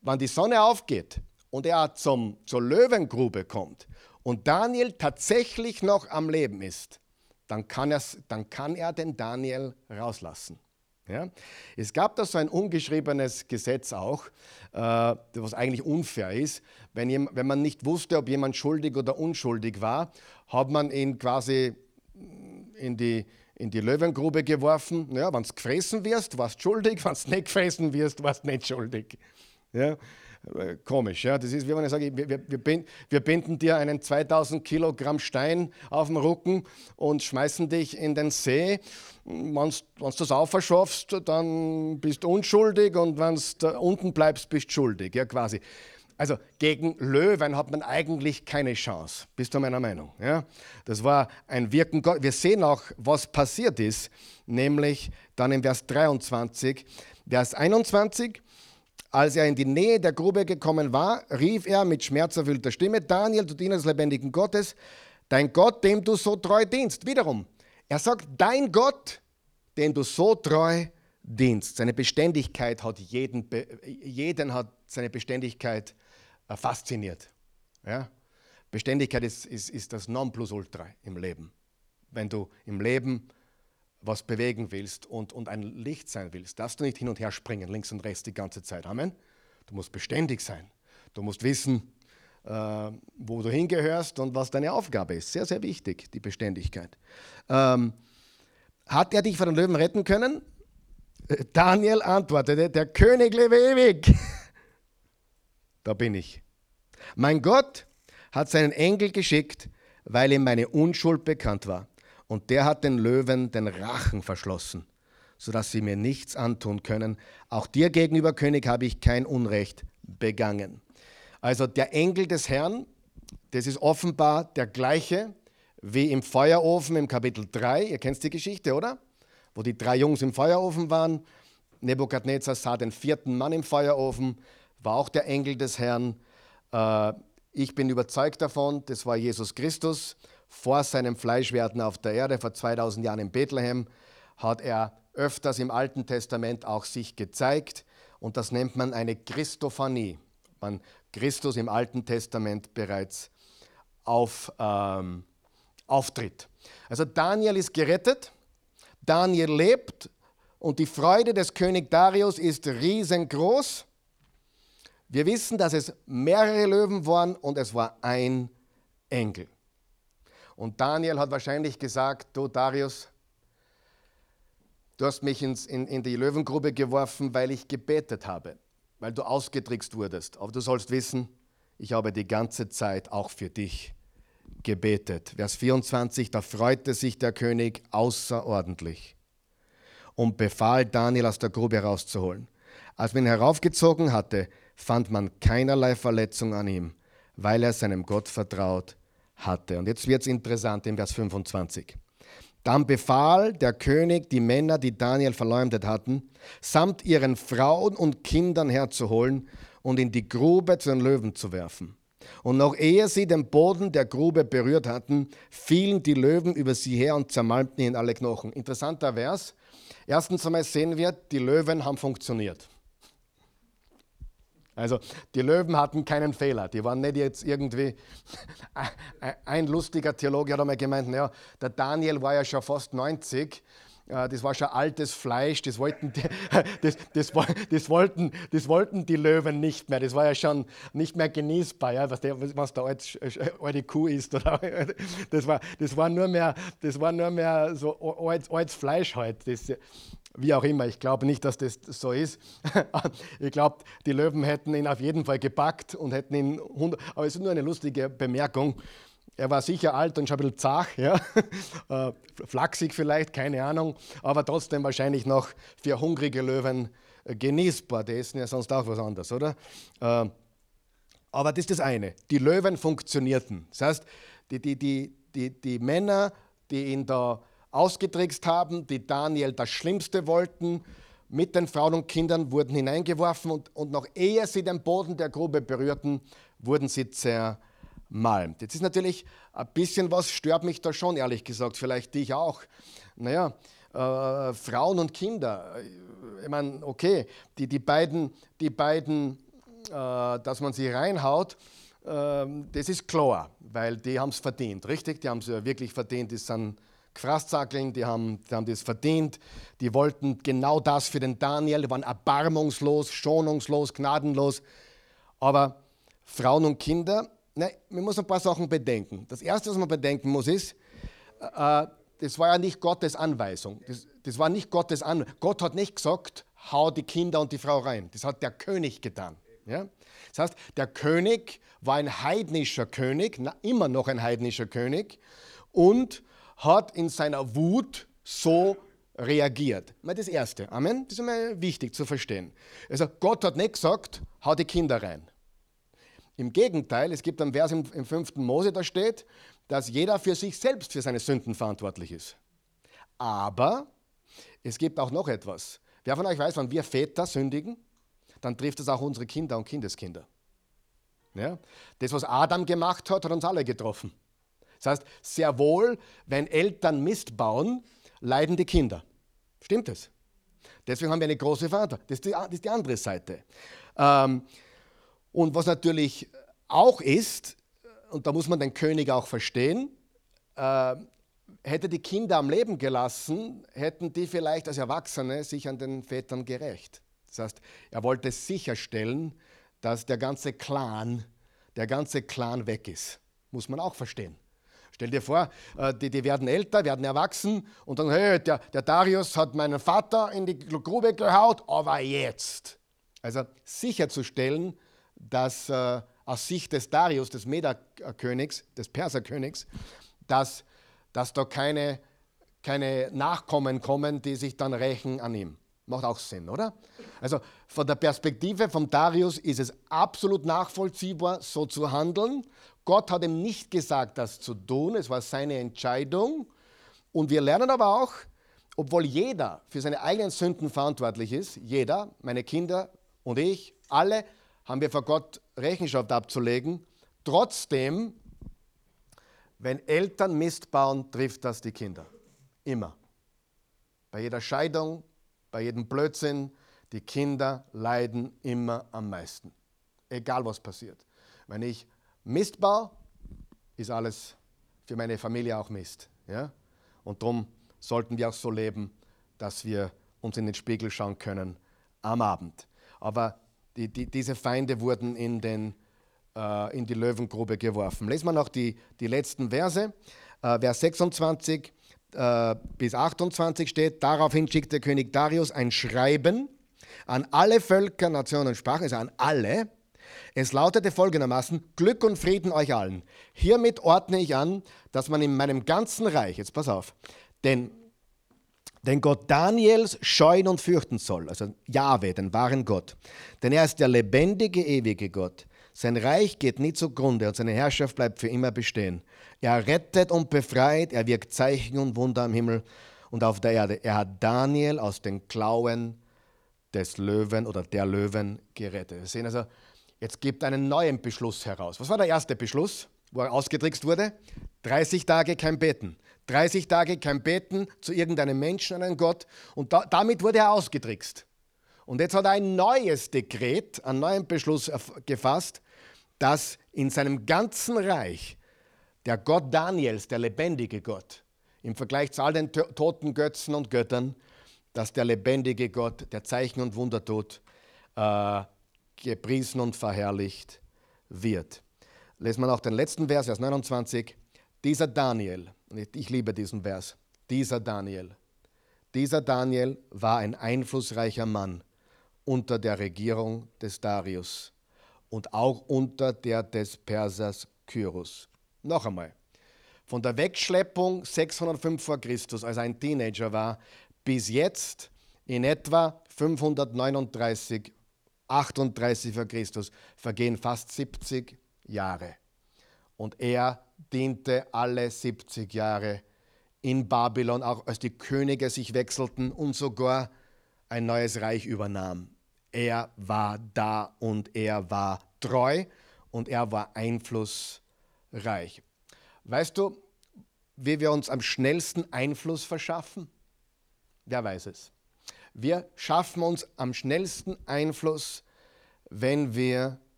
wann die Sonne aufgeht und er zum, zur Löwengrube kommt und Daniel tatsächlich noch am Leben ist, dann kann, dann kann er den Daniel rauslassen. Ja? Es gab da so ein ungeschriebenes Gesetz auch, äh, was eigentlich unfair ist. Wenn, wenn man nicht wusste, ob jemand schuldig oder unschuldig war, hat man ihn quasi in die, in die Löwengrube geworfen. Ja, wenn du gefressen wirst, warst du schuldig, wenn du nicht gefressen wirst, warst du nicht schuldig. Ja, komisch, ja. Das ist, wie wenn ich sage, wir, wir, wir binden dir einen 2000 Kilogramm Stein auf den Rücken und schmeißen dich in den See. Wenn du das aufschaffst, dann bist du unschuldig und wenn du unten bleibst, bist du schuldig, ja, quasi. Also gegen Löwen hat man eigentlich keine Chance. Bist du meiner Meinung? Ja? Das war ein Wirken Gottes. Wir sehen auch, was passiert ist, nämlich dann im Vers 23. Vers 21, als er in die Nähe der Grube gekommen war, rief er mit schmerzerfüllter Stimme, Daniel, du Diener des lebendigen Gottes, dein Gott, dem du so treu dienst. Wiederum, er sagt, dein Gott, dem du so treu dienst. Seine Beständigkeit hat jeden, jeden hat seine Beständigkeit äh, fasziniert. Ja? Beständigkeit ist, ist, ist das Nonplusultra im Leben. Wenn du im Leben was bewegen willst und, und ein Licht sein willst, darfst du nicht hin und her springen, links und rechts die ganze Zeit. Amen. Du musst beständig sein. Du musst wissen, äh, wo du hingehörst und was deine Aufgabe ist. Sehr, sehr wichtig, die Beständigkeit. Ähm, hat er dich von den Löwen retten können? Äh, Daniel antwortete, der König lebe ewig. da bin ich. Mein Gott hat seinen Engel geschickt, weil ihm meine Unschuld bekannt war. Und der hat den Löwen den Rachen verschlossen, sodass sie mir nichts antun können. Auch dir gegenüber, König, habe ich kein Unrecht begangen. Also der Engel des Herrn, das ist offenbar der gleiche wie im Feuerofen im Kapitel 3. Ihr kennt die Geschichte, oder? Wo die drei Jungs im Feuerofen waren. Nebukadnezar sah den vierten Mann im Feuerofen war auch der Engel des Herrn. Äh, ich bin überzeugt davon, das war Jesus Christus. Vor seinem Fleischwerden auf der Erde, vor 2000 Jahren in Bethlehem, hat er öfters im Alten Testament auch sich gezeigt. Und das nennt man eine Christophanie. Man Christus im Alten Testament bereits auf, ähm, auftritt. Also Daniel ist gerettet, Daniel lebt und die Freude des König Darius ist riesengroß. Wir wissen, dass es mehrere Löwen waren und es war ein Engel. Und Daniel hat wahrscheinlich gesagt, du Darius, du hast mich ins, in, in die Löwengrube geworfen, weil ich gebetet habe, weil du ausgetrickst wurdest. Aber du sollst wissen, ich habe die ganze Zeit auch für dich gebetet. Vers 24, da freute sich der König außerordentlich und befahl Daniel aus der Grube herauszuholen. Als man ihn heraufgezogen hatte, fand man keinerlei Verletzung an ihm, weil er seinem Gott vertraut hatte. Und jetzt wird es interessant im Vers 25. Dann befahl der König, die Männer, die Daniel verleumdet hatten, samt ihren Frauen und Kindern herzuholen und in die Grube zu den Löwen zu werfen. Und noch ehe sie den Boden der Grube berührt hatten, fielen die Löwen über sie her und zermalmten ihnen alle Knochen. Interessanter Vers. Erstens einmal sehen wir, die Löwen haben funktioniert. Also die Löwen hatten keinen Fehler. Die waren nicht jetzt irgendwie. Ein lustiger Theologe hat einmal gemeint, naja, der Daniel war ja schon fast 90 das war schon altes Fleisch, das wollten, die, das, das, das, wollten, das wollten die Löwen nicht mehr. Das war ja schon nicht mehr genießbar, ja, was, der, was der alte, Kuh ist. Das, war, das, war nur mehr, das war nur mehr so altes, Fleisch halt. Das, wie auch immer, ich glaube nicht, dass das so ist. ich glaube, die Löwen hätten ihn auf jeden Fall gepackt und hätten ihn 100, aber es ist nur eine lustige Bemerkung. Er war sicher alt und schon ein bisschen zach, ja? Äh, flachsig vielleicht, keine Ahnung, aber trotzdem wahrscheinlich noch für hungrige Löwen äh, genießbar. Die essen ja sonst auch was anderes, oder? Äh, aber das ist das eine. Die Löwen funktionierten. Das heißt, die, die, die, die, die Männer, die ihn da ausgetrickst haben, die Daniel das Schlimmste wollten, mit den Frauen und Kindern wurden hineingeworfen und, und noch ehe sie den Boden der Grube berührten, wurden sie zerstört malmt. Jetzt ist natürlich ein bisschen was, stört mich da schon, ehrlich gesagt, vielleicht dich auch. Naja, äh, Frauen und Kinder, ich meine, okay, die, die beiden, die beiden äh, dass man sie reinhaut, äh, das ist klar, weil die haben es verdient, richtig? Die haben es wirklich verdient, die sind Gefraßzackeln, die haben, die haben das verdient, die wollten genau das für den Daniel, die waren erbarmungslos, schonungslos, gnadenlos, aber Frauen und Kinder, Nein, man muss ein paar Sachen bedenken. Das Erste, was man bedenken muss, ist, äh, äh, das war ja nicht Gottes Anweisung. Das, das war nicht Gottes Anweisung. Gott hat nicht gesagt, hau die Kinder und die Frau rein. Das hat der König getan. Ja? Das heißt, der König war ein heidnischer König, na, immer noch ein heidnischer König, und hat in seiner Wut so reagiert. Mal das Erste. Amen. Das ist immer wichtig zu verstehen. Also Gott hat nicht gesagt, hau die Kinder rein. Im Gegenteil, es gibt einen Vers im, im 5. Mose, da steht, dass jeder für sich selbst für seine Sünden verantwortlich ist. Aber es gibt auch noch etwas. Wer von euch weiß, wenn wir Väter sündigen, dann trifft es auch unsere Kinder und Kindeskinder. Ja? Das, was Adam gemacht hat, hat uns alle getroffen. Das heißt, sehr wohl, wenn Eltern Mist bauen, leiden die Kinder. Stimmt es? Deswegen haben wir eine große Vater. Das ist die, das ist die andere Seite. Ähm, und was natürlich auch ist, und da muss man den König auch verstehen, äh, hätte die Kinder am Leben gelassen, hätten die vielleicht als Erwachsene sich an den Vätern gerecht. Das heißt, er wollte sicherstellen, dass der ganze Clan, der ganze Clan weg ist. Muss man auch verstehen. Stell dir vor, äh, die, die werden älter, werden erwachsen und dann, hey, der, der Darius hat meinen Vater in die Grube gehaut, aber jetzt. Also sicherzustellen, dass äh, aus Sicht des Darius, des Meda-Königs, des Perserkönigs, dass, dass da keine, keine Nachkommen kommen, die sich dann rächen an ihm. Macht auch Sinn, oder? Also von der Perspektive von Darius ist es absolut nachvollziehbar, so zu handeln. Gott hat ihm nicht gesagt, das zu tun, es war seine Entscheidung. Und wir lernen aber auch, obwohl jeder für seine eigenen Sünden verantwortlich ist, jeder, meine Kinder und ich, alle haben wir vor Gott Rechenschaft abzulegen. Trotzdem, wenn Eltern Mist bauen, trifft das die Kinder. Immer. Bei jeder Scheidung, bei jedem Blödsinn, die Kinder leiden immer am meisten. Egal was passiert. Wenn ich Mist baue, ist alles für meine Familie auch Mist. Ja? Und darum sollten wir auch so leben, dass wir uns in den Spiegel schauen können am Abend. Aber die, die, diese Feinde wurden in, den, äh, in die Löwengrube geworfen. Lesen wir noch die, die letzten Verse. Äh, Vers 26 äh, bis 28 steht, daraufhin schickte König Darius ein Schreiben an alle Völker, Nationen und Sprachen, also an alle. Es lautete folgendermaßen, Glück und Frieden euch allen. Hiermit ordne ich an, dass man in meinem ganzen Reich, jetzt pass auf, denn den Gott Daniels scheuen und fürchten soll, also Jahwe, den wahren Gott. Denn er ist der lebendige, ewige Gott. Sein Reich geht nie zugrunde und seine Herrschaft bleibt für immer bestehen. Er rettet und befreit, er wirkt Zeichen und Wunder am Himmel und auf der Erde. Er hat Daniel aus den Klauen des Löwen oder der Löwen gerettet. Wir sehen also, jetzt gibt einen neuen Beschluss heraus. Was war der erste Beschluss, wo er ausgetrickst wurde? 30 Tage kein Beten. 30 Tage kein Beten zu irgendeinem Menschen, einen Gott. Und da, damit wurde er ausgetrickst. Und jetzt hat er ein neues Dekret, einen neuen Beschluss gefasst, dass in seinem ganzen Reich der Gott Daniels, der lebendige Gott, im Vergleich zu all den toten Götzen und Göttern, dass der lebendige Gott, der Zeichen und Wunder tut, äh, gepriesen und verherrlicht wird. Lesen wir noch den letzten Vers, Vers 29. Dieser Daniel, ich liebe diesen Vers, dieser Daniel, dieser Daniel war ein einflussreicher Mann unter der Regierung des Darius und auch unter der des Persers Kyros. Noch einmal, von der Wegschleppung 605 vor Christus, als er ein Teenager war, bis jetzt in etwa 539, 38 vor Christus vergehen fast 70 Jahre. Und er diente alle 70 Jahre in Babylon, auch als die Könige sich wechselten und sogar ein neues Reich übernahm. Er war da und er war treu und er war einflussreich. Weißt du, wie wir uns am schnellsten Einfluss verschaffen? Wer weiß es? Wir schaffen uns am schnellsten Einfluss, wenn wir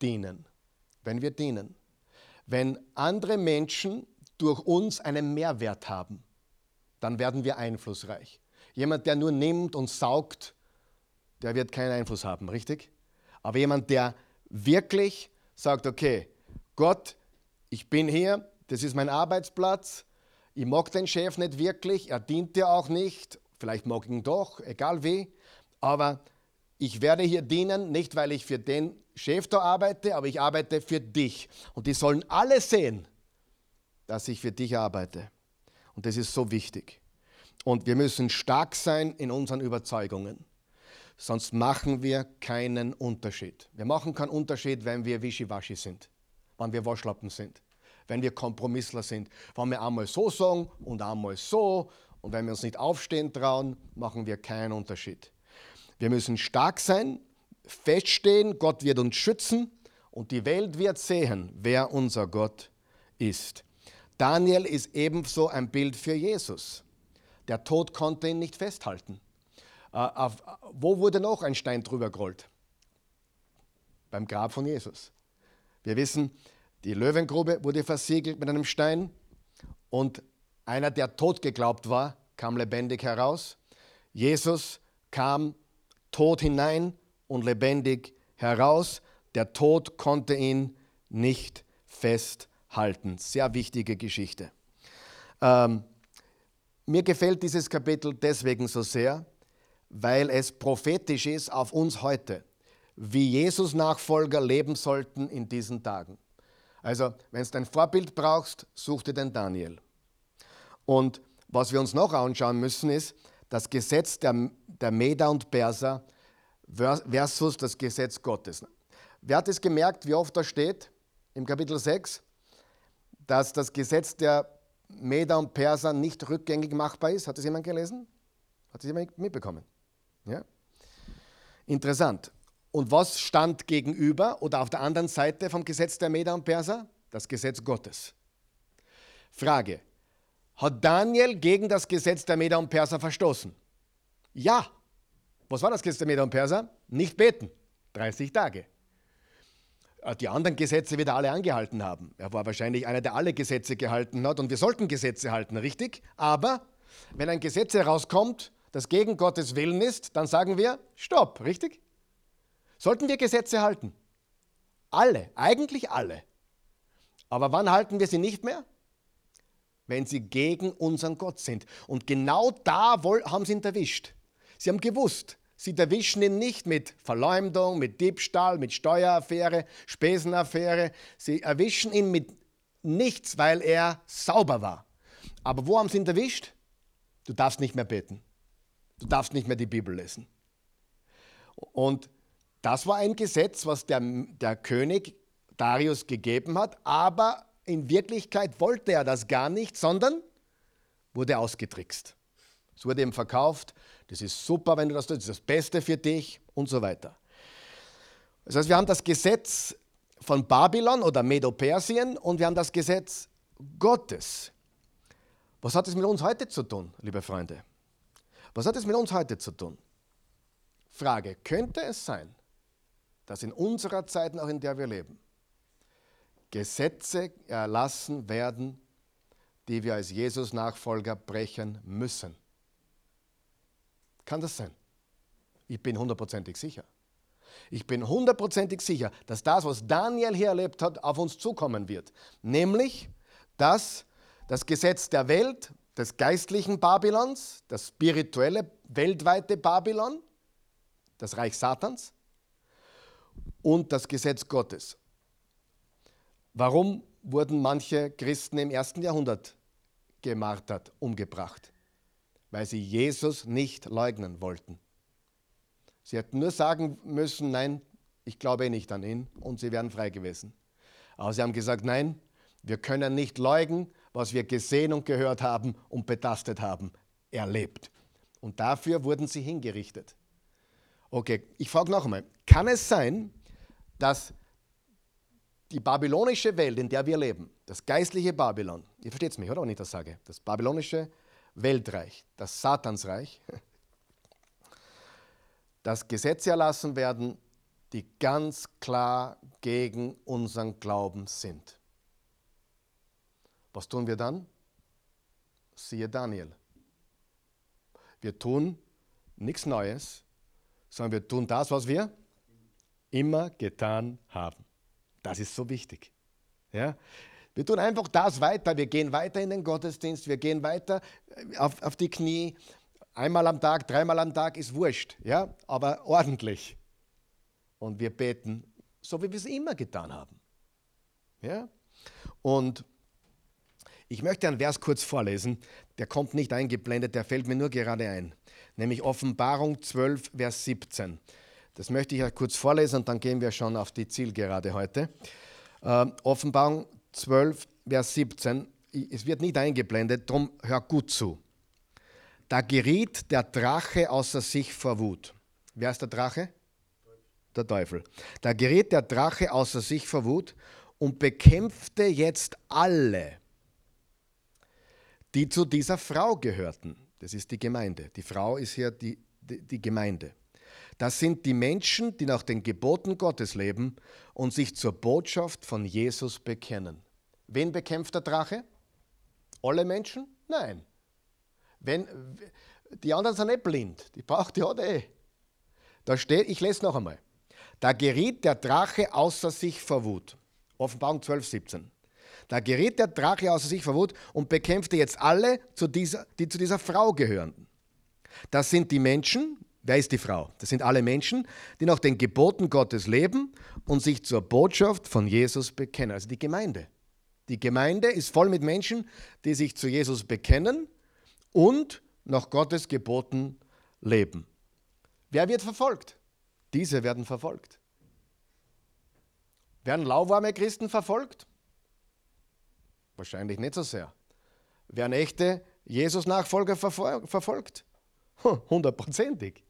dienen. Wenn wir dienen. Wenn andere Menschen durch uns einen Mehrwert haben, dann werden wir einflussreich. Jemand, der nur nimmt und saugt, der wird keinen Einfluss haben, richtig? Aber jemand, der wirklich sagt, okay, Gott, ich bin hier, das ist mein Arbeitsplatz, ich mag den Chef nicht wirklich, er dient dir auch nicht Vielleicht mag ihn doch, egal wie. Aber ich werde hier dienen, nicht weil ich für den Chef da arbeite, aber ich arbeite für dich. Und die sollen alle sehen, dass ich für dich arbeite. Und das ist so wichtig. Und wir müssen stark sein in unseren Überzeugungen. Sonst machen wir keinen Unterschied. Wir machen keinen Unterschied, wenn wir wischiwaschi sind, wenn wir Waschlappen sind, wenn wir Kompromissler sind, wenn wir einmal so sagen und einmal so und wenn wir uns nicht aufstehen trauen, machen wir keinen Unterschied. Wir müssen stark sein, feststehen, Gott wird uns schützen und die Welt wird sehen, wer unser Gott ist. Daniel ist ebenso ein Bild für Jesus. Der Tod konnte ihn nicht festhalten. Äh, wo wurde noch ein Stein drüber gerollt? Beim Grab von Jesus. Wir wissen, die Löwengrube wurde versiegelt mit einem Stein und einer, der tot geglaubt war, kam lebendig heraus. Jesus kam tot hinein und lebendig heraus. Der Tod konnte ihn nicht festhalten. Sehr wichtige Geschichte. Ähm, mir gefällt dieses Kapitel deswegen so sehr, weil es prophetisch ist auf uns heute, wie Jesus Nachfolger leben sollten in diesen Tagen. Also, wenn du ein Vorbild brauchst, such dir den Daniel. Und was wir uns noch anschauen müssen, ist das Gesetz der, der Meder und Perser versus das Gesetz Gottes. Wer hat es gemerkt, wie oft da steht im Kapitel 6, dass das Gesetz der Meder und Perser nicht rückgängig machbar ist? Hat das jemand gelesen? Hat das jemand mitbekommen? Ja? Interessant. Und was stand gegenüber oder auf der anderen Seite vom Gesetz der Meder und Perser? Das Gesetz Gottes. Frage, hat Daniel gegen das Gesetz der Meder und Perser verstoßen? Ja. Was war das Gesetz der Meder und Perser? Nicht beten. 30 Tage. Äh, die anderen Gesetze wird er alle angehalten haben. Er war wahrscheinlich einer, der alle Gesetze gehalten hat und wir sollten Gesetze halten, richtig? Aber wenn ein Gesetz herauskommt, das gegen Gottes Willen ist, dann sagen wir, stopp, richtig? Sollten wir Gesetze halten? Alle, eigentlich alle. Aber wann halten wir sie nicht mehr? Wenn sie gegen unseren Gott sind. Und genau da haben sie ihn erwischt. Sie haben gewusst, sie erwischen ihn nicht mit Verleumdung, mit Diebstahl, mit Steueraffäre, Spesenaffäre. Sie erwischen ihn mit nichts, weil er sauber war. Aber wo haben sie ihn erwischt? Du darfst nicht mehr beten. Du darfst nicht mehr die Bibel lesen. Und das war ein Gesetz, was der, der König Darius gegeben hat, aber in Wirklichkeit wollte er das gar nicht, sondern wurde ausgetrickst. Es wurde ihm verkauft, das ist super, wenn du das tust, das ist das Beste für dich und so weiter. Das heißt, wir haben das Gesetz von Babylon oder Medo-Persien und wir haben das Gesetz Gottes. Was hat es mit uns heute zu tun, liebe Freunde? Was hat es mit uns heute zu tun? Frage, könnte es sein, dass in unserer Zeit, auch in der wir leben, Gesetze erlassen werden, die wir als Jesus-Nachfolger brechen müssen? Kann das sein? Ich bin hundertprozentig sicher. Ich bin hundertprozentig sicher, dass das, was Daniel hier erlebt hat, auf uns zukommen wird. Nämlich, dass das Gesetz der Welt, des geistlichen Babylons, das spirituelle, weltweite Babylon, das Reich Satans und das Gesetz Gottes. Warum wurden manche Christen im ersten Jahrhundert gemartert, umgebracht? Weil sie Jesus nicht leugnen wollten. Sie hätten nur sagen müssen, nein, ich glaube nicht an ihn und sie wären frei gewesen. Aber sie haben gesagt, nein, wir können nicht leugnen, was wir gesehen und gehört haben und betastet haben, erlebt. Und dafür wurden sie hingerichtet. Okay, ich frage noch einmal, kann es sein, dass die babylonische Welt, in der wir leben, das geistliche Babylon, ihr versteht es mich, oder, wenn ich das sage, das babylonische Weltreich, das Satansreich, dass Gesetze erlassen werden, die ganz klar gegen unseren Glauben sind. Was tun wir dann? Siehe Daniel. Wir tun nichts Neues, sondern wir tun das, was wir immer getan haben. Das ist so wichtig. Ja? Wir tun einfach das weiter. Wir gehen weiter in den Gottesdienst, wir gehen weiter auf, auf die Knie, Einmal am Tag, dreimal am Tag ist wurscht, ja, aber ordentlich. Und wir beten, so wie wir es immer getan haben. Ja? Und ich möchte einen Vers kurz vorlesen, der kommt nicht eingeblendet, der fällt mir nur gerade ein, nämlich Offenbarung 12, Vers 17. Das möchte ich ja kurz vorlesen und dann gehen wir schon auf die Zielgerade heute. Äh, Offenbarung 12, Vers 17. Es wird nicht eingeblendet, darum hör gut zu. Da geriet der Drache außer sich vor Wut. Wer ist der Drache? Der Teufel. Da geriet der Drache außer sich vor Wut und bekämpfte jetzt alle, die zu dieser Frau gehörten. Das ist die Gemeinde. Die Frau ist hier die, die, die Gemeinde. Das sind die Menschen, die nach den Geboten Gottes leben und sich zur Botschaft von Jesus bekennen. Wen bekämpft der Drache? Alle Menschen? Nein. Wenn, die anderen sind nicht blind, die braucht die hat eh. Da steht, ich lese noch einmal. Da geriet der Drache außer sich vor Wut. Offenbarung 12, 17. Da geriet der Drache außer sich vor Wut und bekämpfte jetzt alle, die zu dieser Frau gehören. Das sind die Menschen, wer ist die Frau? Das sind alle Menschen, die nach den Geboten Gottes leben und sich zur Botschaft von Jesus bekennen. Also die Gemeinde. Die Gemeinde ist voll mit Menschen, die sich zu Jesus bekennen und nach Gottes Geboten leben. Wer wird verfolgt? Diese werden verfolgt. Werden lauwarme Christen verfolgt? Wahrscheinlich nicht so sehr. Werden echte Jesus-Nachfolger verfolgt? Hundertprozentig.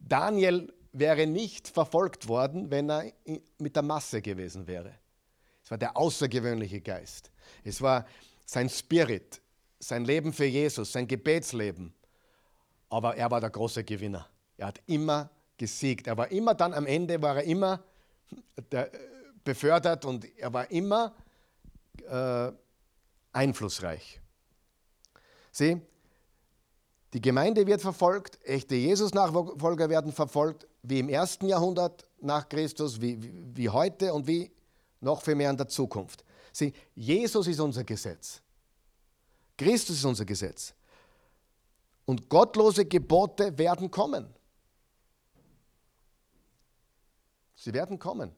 Daniel wäre nicht verfolgt worden, wenn er mit der Masse gewesen wäre. Es war der außergewöhnliche Geist. Es war sein Spirit, sein Leben für Jesus, sein Gebetsleben. Aber er war der große Gewinner. Er hat immer gesiegt. Er war immer dann am Ende, war er immer der, befördert und er war immer äh, einflussreich. Sieh, die Gemeinde wird verfolgt, echte Jesus-Nachfolger werden verfolgt, wie im ersten Jahrhundert nach Christus, wie, wie, wie heute und wie noch viel mehr in der Zukunft. Sieh, Jesus ist unser Gesetz. Christus ist unser Gesetz. Und gottlose Gebote werden kommen. Sie werden kommen.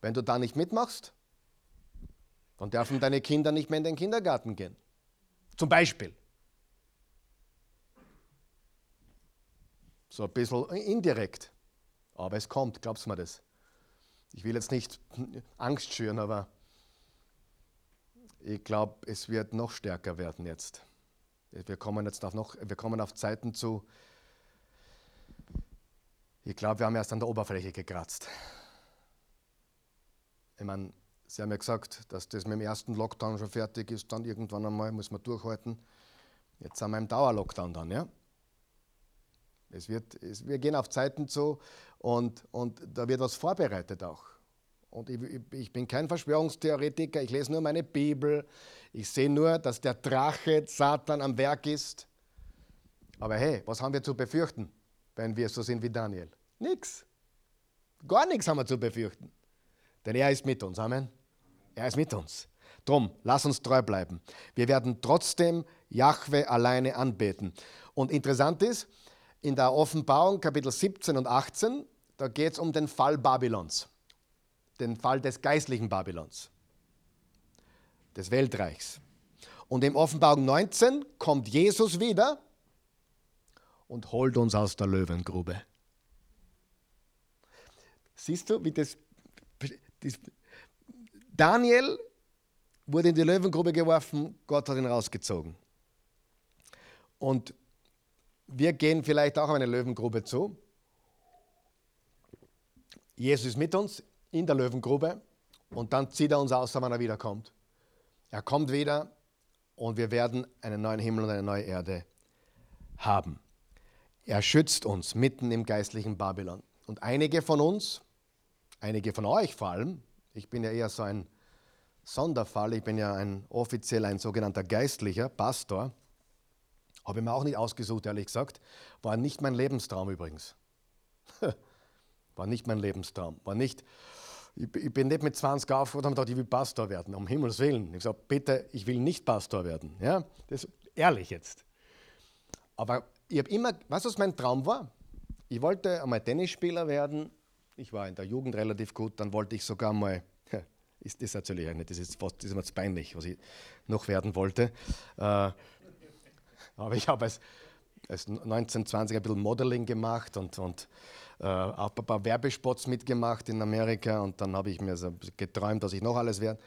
Wenn du da nicht mitmachst, dann dürfen deine Kinder nicht mehr in den Kindergarten gehen. Zum Beispiel. So ein bisschen indirekt. Aber es kommt, glaubst du mir das? Ich will jetzt nicht Angst schüren, aber ich glaube, es wird noch stärker werden jetzt. Wir kommen jetzt auf noch, wir kommen auf Zeiten zu. Ich glaube, wir haben erst an der Oberfläche gekratzt. Ich meine, Sie haben ja gesagt, dass das mit dem ersten Lockdown schon fertig ist, dann irgendwann einmal muss man durchhalten. Jetzt sind wir im Dauerlockdown dann, ja? Es wird, es, wir gehen auf Zeiten zu und, und da wird was vorbereitet auch. Und ich, ich, bin kein Verschwörungstheoretiker, ich lese nur meine Bibel, ich sehe nur, dass der Drache Satan am Werk ist. Aber hey, was haben wir zu befürchten, wenn wir so sind wie Daniel? Nix. Gar nichts haben wir zu befürchten. Denn er ist mit uns. Amen. Er ist mit uns. Drum, lass uns treu bleiben. Wir werden trotzdem Jahwe alleine anbeten. Und interessant ist, in der Offenbarung Kapitel 17 und 18, da geht es um den Fall Babylons, den Fall des geistlichen Babylons, des Weltreichs. Und in Offenbarung 19 kommt Jesus wieder und holt uns aus der Löwengrube. Siehst du, wie das, das Daniel wurde in die Löwengrube geworfen, Gott hat ihn rausgezogen. Und wir gehen vielleicht auch auf eine Löwengrube zu. Jesus ist mit uns in der Löwengrube und dann zieht er uns aus, wenn er wiederkommt. Er kommt wieder und wir werden einen neuen Himmel und eine neue Erde haben. Er schützt uns mitten im geistlichen Babylon. Und einige von uns, einige von euch vor allem, ich bin ja eher so ein Sonderfall, ich bin ja ein offiziell ein sogenannter Geistlicher, Pastor, habe ich mir auch nicht ausgesucht, ehrlich gesagt. War nicht mein Lebenstraum übrigens. War nicht mein Lebenstraum. War nicht, ich, bin nicht mit 20 aufgewacht und habe gedacht, ich will Pastor werden, um Himmels Willen. Ich habe gesagt, bitte, ich will nicht Pastor werden. Ja, das ehrlich jetzt. Aber ich habe immer, weißt du, was mein Traum war? Ich wollte einmal Tennisspieler werden. Ich war in der Jugend relativ gut. Dann wollte ich sogar mal, ist das natürlich nicht, das ist fast das ist mir peinlich, was ich noch werden wollte. Äh, aber ich habe als, als 1920 ein bisschen Modeling gemacht und, und äh, auch ein paar Werbespots mitgemacht in Amerika und dann habe ich mir so geträumt, dass ich noch alles werde.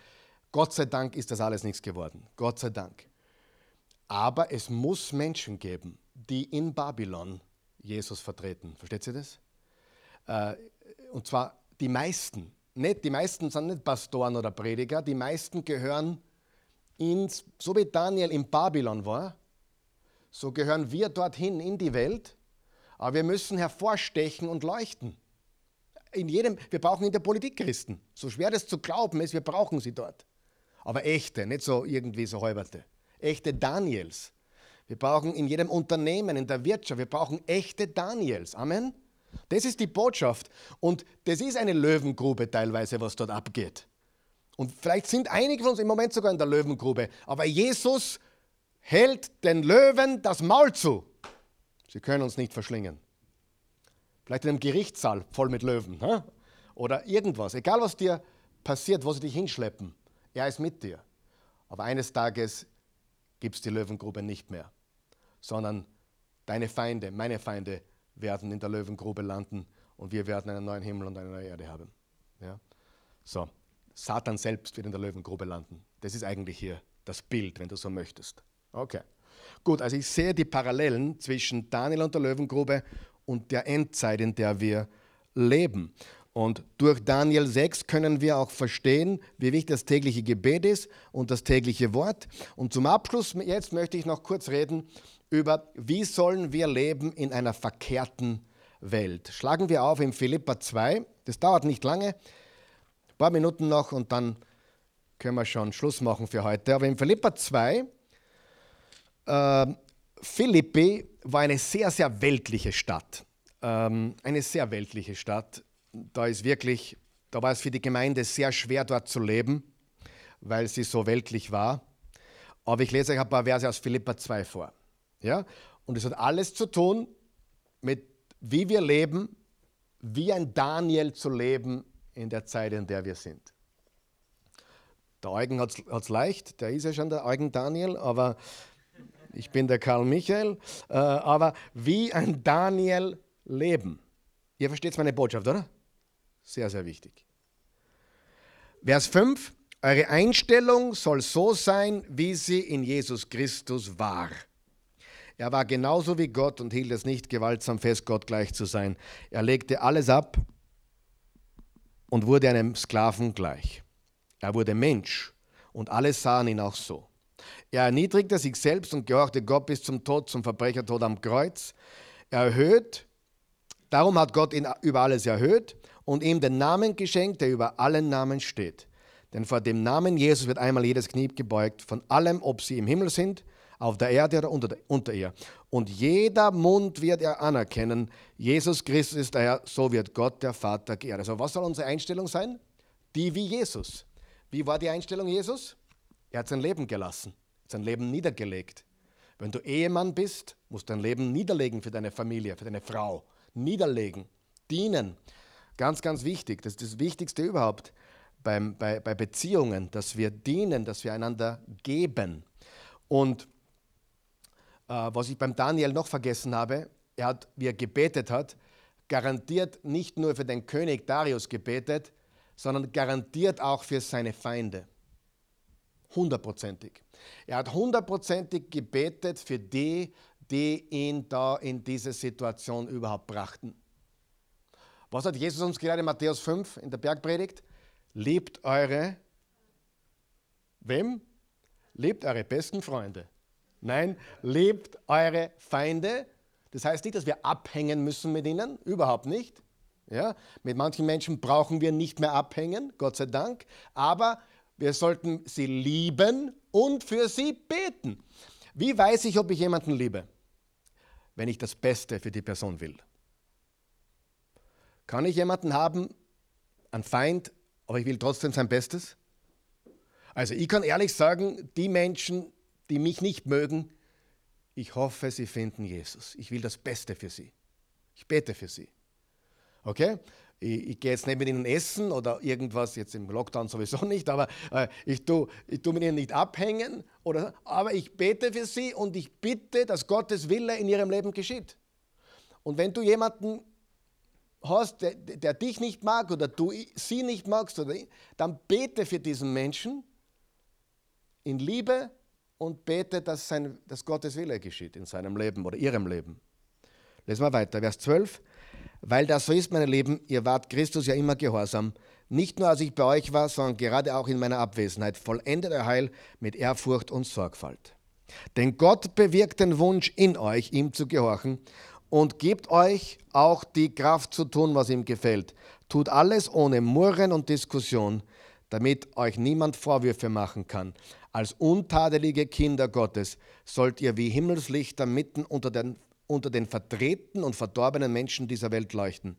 Gott sei Dank ist das alles nichts geworden. Gott sei Dank. Aber es muss Menschen geben, die in Babylon Jesus vertreten. Versteht ihr das? Äh, und zwar die meisten. Nicht, die meisten sind nicht Pastoren oder Prediger, die meisten gehören ins, so wie Daniel in Babylon war, so gehören wir dorthin in die Welt, aber wir müssen hervorstechen und leuchten. In jedem, wir brauchen in der Politik Christen. So schwer das zu glauben ist, wir brauchen sie dort. Aber echte, nicht so irgendwie so halberte. Echte Daniels. Wir brauchen in jedem Unternehmen, in der Wirtschaft, wir brauchen echte Daniels. Amen. Das ist die Botschaft. Und das ist eine Löwengrube teilweise, was dort abgeht. Und vielleicht sind einige von uns im Moment sogar in der Löwengrube. Aber Jesus hält den Löwen das Maul zu. Sie können uns nicht verschlingen. Vielleicht in einem Gerichtssaal voll mit Löwen hä? oder irgendwas. Egal was dir passiert, wo sie dich hinschleppen, er ist mit dir. Aber eines Tages gibt es die Löwengrube nicht mehr, sondern deine Feinde, meine Feinde werden in der Löwengrube landen und wir werden einen neuen Himmel und eine neue Erde haben. Ja? So, Satan selbst wird in der Löwengrube landen. Das ist eigentlich hier das Bild, wenn du so möchtest. Okay. Gut, also ich sehe die Parallelen zwischen Daniel und der Löwengrube und der Endzeit, in der wir leben. Und durch Daniel 6 können wir auch verstehen, wie wichtig das tägliche Gebet ist und das tägliche Wort. Und zum Abschluss jetzt möchte ich noch kurz reden über, wie sollen wir leben in einer verkehrten Welt. Schlagen wir auf in Philippa 2. Das dauert nicht lange, ein paar Minuten noch und dann können wir schon Schluss machen für heute. Aber in Philippa 2 ähm, Philippi war eine sehr, sehr weltliche Stadt. Ähm, eine sehr weltliche Stadt. Da ist wirklich, da war es für die Gemeinde sehr schwer, dort zu leben, weil sie so weltlich war. Aber ich lese euch ein paar Verse aus Philippa 2 vor. Ja? Und es hat alles zu tun mit, wie wir leben, wie ein Daniel zu leben in der Zeit, in der wir sind. Der Eugen hat es leicht, der ist ja schon der Eugen Daniel, aber ich bin der Karl Michael, äh, aber wie ein Daniel leben. Ihr versteht meine Botschaft, oder? Sehr, sehr wichtig. Vers 5. Eure Einstellung soll so sein, wie sie in Jesus Christus war. Er war genauso wie Gott und hielt es nicht gewaltsam fest, Gott gleich zu sein. Er legte alles ab und wurde einem Sklaven gleich. Er wurde Mensch und alle sahen ihn auch so. Er erniedrigte sich selbst und gehorchte Gott bis zum Tod, zum Verbrechertod am Kreuz. Er erhöht, darum hat Gott ihn über alles erhöht und ihm den Namen geschenkt, der über allen Namen steht. Denn vor dem Namen Jesus wird einmal jedes Knie gebeugt, von allem, ob sie im Himmel sind, auf der Erde oder unter, unter ihr. Und jeder Mund wird er anerkennen, Jesus Christus ist der Herr, so wird Gott der Vater geehrt. Also was soll unsere Einstellung sein? Die wie Jesus. Wie war die Einstellung Jesus? Er hat sein Leben gelassen, sein Leben niedergelegt. Wenn du Ehemann bist, musst du dein Leben niederlegen für deine Familie, für deine Frau. Niederlegen, dienen. Ganz, ganz wichtig. Das ist das Wichtigste überhaupt beim, bei, bei Beziehungen, dass wir dienen, dass wir einander geben. Und äh, was ich beim Daniel noch vergessen habe, er hat, wie er gebetet hat, garantiert nicht nur für den König Darius gebetet, sondern garantiert auch für seine Feinde. Hundertprozentig. Er hat hundertprozentig gebetet für die, die ihn da in diese Situation überhaupt brachten. Was hat Jesus uns gerade in Matthäus 5 in der Bergpredigt? Liebt eure, wem? Liebt eure besten Freunde. Nein, liebt eure Feinde. Das heißt nicht, dass wir abhängen müssen mit ihnen, überhaupt nicht. Ja? Mit manchen Menschen brauchen wir nicht mehr abhängen, Gott sei Dank, aber wir sollten sie lieben und für sie beten. Wie weiß ich, ob ich jemanden liebe? Wenn ich das Beste für die Person will. Kann ich jemanden haben, einen Feind, aber ich will trotzdem sein Bestes? Also ich kann ehrlich sagen, die Menschen, die mich nicht mögen, ich hoffe, sie finden Jesus. Ich will das Beste für sie. Ich bete für sie. Okay? Ich, ich gehe jetzt nicht mit ihnen essen oder irgendwas, jetzt im Lockdown sowieso nicht, aber äh, ich tue ich tu mit ihnen nicht abhängen, oder, aber ich bete für sie und ich bitte, dass Gottes Wille in ihrem Leben geschieht. Und wenn du jemanden hast, der, der dich nicht mag oder du sie nicht magst, oder, dann bete für diesen Menschen in Liebe und bete, dass, sein, dass Gottes Wille geschieht in seinem Leben oder ihrem Leben. Lesen wir weiter, Vers 12. Weil das so ist, meine Lieben, ihr wart Christus ja immer gehorsam, nicht nur als ich bei euch war, sondern gerade auch in meiner Abwesenheit. Vollendet euer Heil mit Ehrfurcht und Sorgfalt. Denn Gott bewirkt den Wunsch in euch, ihm zu gehorchen und gibt euch auch die Kraft zu tun, was ihm gefällt. Tut alles ohne Murren und Diskussion, damit euch niemand Vorwürfe machen kann. Als untadelige Kinder Gottes sollt ihr wie Himmelslichter mitten unter den, unter den vertreten und verdorbenen Menschen dieser Welt leuchten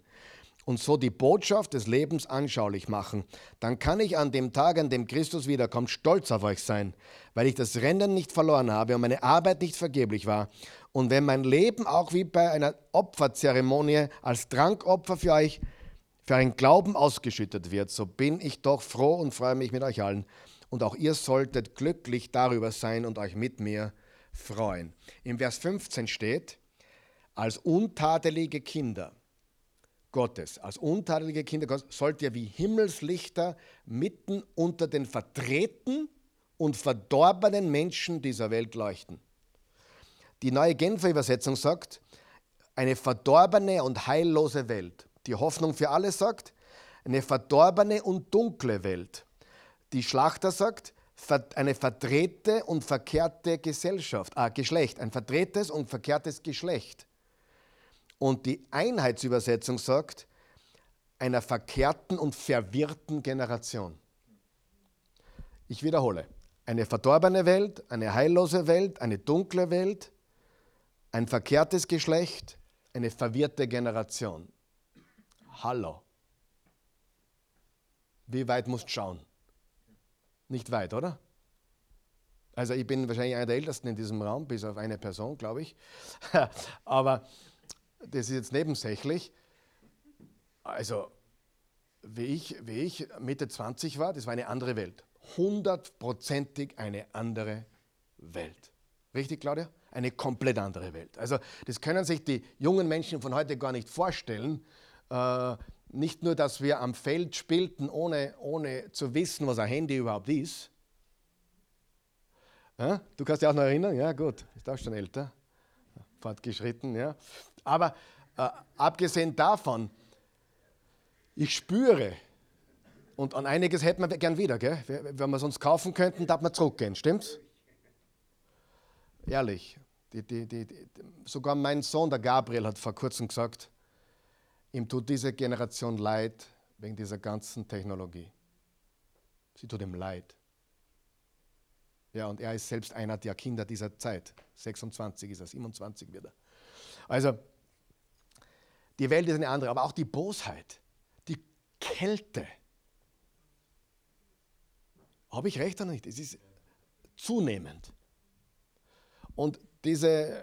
und so die Botschaft des Lebens anschaulich machen, dann kann ich an dem Tag, an dem Christus wiederkommt, stolz auf euch sein, weil ich das Rennen nicht verloren habe und meine Arbeit nicht vergeblich war. Und wenn mein Leben auch wie bei einer Opferzeremonie als Trankopfer für euch, für einen Glauben ausgeschüttet wird, so bin ich doch froh und freue mich mit euch allen. Und auch ihr solltet glücklich darüber sein und euch mit mir freuen. Im Vers 15 steht, als untadelige Kinder Gottes, als untadelige Kinder Gottes, sollt ihr wie Himmelslichter mitten unter den vertreten und verdorbenen Menschen dieser Welt leuchten. Die neue Genfer Übersetzung sagt, eine verdorbene und heillose Welt. Die Hoffnung für alle sagt, eine verdorbene und dunkle Welt. Die Schlachter sagt, eine verdrehte und verkehrte Gesellschaft, äh, Geschlecht, ein verdrehtes und verkehrtes Geschlecht. Und die Einheitsübersetzung sagt, einer verkehrten und verwirrten Generation. Ich wiederhole, eine verdorbene Welt, eine heillose Welt, eine dunkle Welt, ein verkehrtes Geschlecht, eine verwirrte Generation. Hallo. Wie weit musst du schauen? Nicht weit, oder? Also ich bin wahrscheinlich einer der Ältesten in diesem Raum, bis auf eine Person, glaube ich. Aber das ist jetzt nebensächlich. Also, wie ich, wie ich Mitte 20 war, das war eine andere Welt. Hundertprozentig eine andere Welt. Richtig, Claudia? Eine komplett andere Welt. Also, das können sich die jungen Menschen von heute gar nicht vorstellen. Äh, nicht nur, dass wir am Feld spielten, ohne, ohne zu wissen, was ein Handy überhaupt ist. Ja? Du kannst dich auch noch erinnern? Ja, gut, ist auch schon älter. fortgeschritten. Ja. Aber äh, abgesehen davon, ich spüre, und an einiges hätten wir gern wieder, gell? wenn wir es uns kaufen könnten, darf man zurückgehen, stimmt's? Ehrlich, die, die, die, sogar mein Sohn, der Gabriel, hat vor kurzem gesagt, ihm tut diese Generation leid wegen dieser ganzen Technologie. Sie tut ihm leid. Ja, und er ist selbst einer der Kinder dieser Zeit. 26 ist er, 27 wird er. Also, die Welt ist eine andere, aber auch die Bosheit, die Kälte. Habe ich recht oder nicht? Es ist zunehmend. Und diese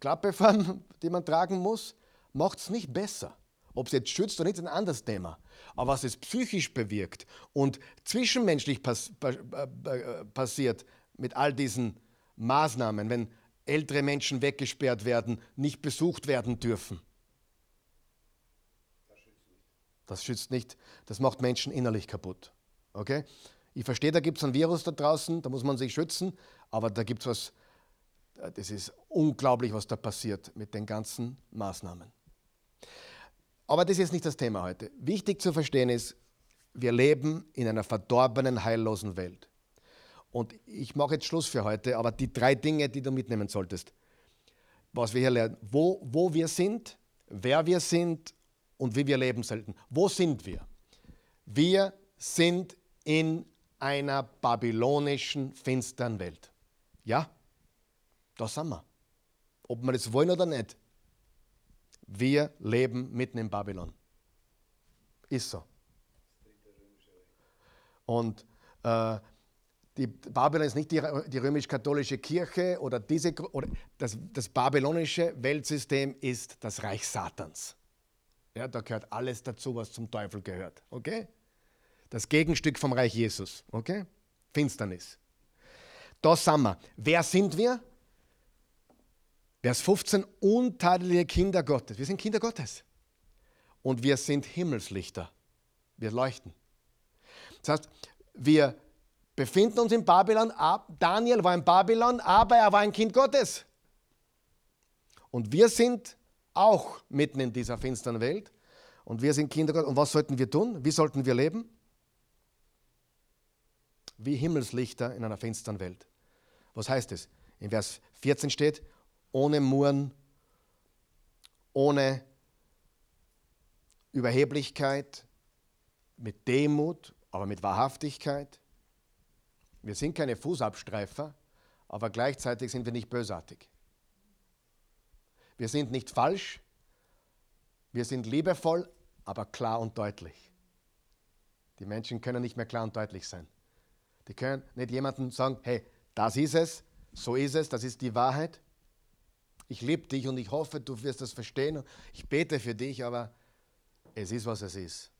Klappeform, die man tragen muss, macht es nicht besser. Ob es jetzt schützt oder nicht, ist ein anderes Thema. Aber was es psychisch bewirkt und zwischenmenschlich pass passiert mit all diesen Maßnahmen, wenn ältere Menschen weggesperrt werden, nicht besucht werden dürfen. Das schützt nicht. Das macht Menschen innerlich kaputt. Okay? Ich verstehe, da gibt es ein Virus da draußen, da muss man sich schützen, aber da gibt es was, das ist unglaublich, was da passiert mit den ganzen Maßnahmen. Aber das ist nicht das Thema heute. Wichtig zu verstehen ist, wir leben in einer verdorbenen, heillosen Welt. Und ich mache jetzt Schluss für heute, aber die drei Dinge, die du mitnehmen solltest, was wir hier lernen, wo, wo wir sind, wer wir sind und wie wir leben sollten. Wo sind wir? Wir sind in einer babylonischen, finsteren Welt. Ja, da sind wir. Ob wir das wollen oder nicht. Wir leben mitten in Babylon. Ist so. Und äh, die Babylon ist nicht die, die römisch-katholische Kirche oder diese oder das, das babylonische Weltsystem ist das Reich Satans. Ja, da gehört alles dazu, was zum Teufel gehört. Okay? Das Gegenstück vom Reich Jesus. Okay? Finsternis. Da sind wir. Wer sind wir? Vers 15, untadelig Kinder Gottes. Wir sind Kinder Gottes. Und wir sind Himmelslichter. Wir leuchten. Das heißt, wir befinden uns in Babylon. Daniel war in Babylon, aber er war ein Kind Gottes. Und wir sind auch mitten in dieser finsteren Welt. Und wir sind Kinder Gottes. Und was sollten wir tun? Wie sollten wir leben? Wie Himmelslichter in einer finsteren Welt. Was heißt es? In Vers 14 steht, ohne Murren, ohne Überheblichkeit, mit Demut, aber mit Wahrhaftigkeit. Wir sind keine Fußabstreifer, aber gleichzeitig sind wir nicht bösartig. Wir sind nicht falsch, wir sind liebevoll, aber klar und deutlich. Die Menschen können nicht mehr klar und deutlich sein. Die können nicht jemandem sagen, hey, das ist es, so ist es, das ist die Wahrheit. Ich liebe dich und ich hoffe, du wirst das verstehen. Ich bete für dich, aber es ist, was es ist.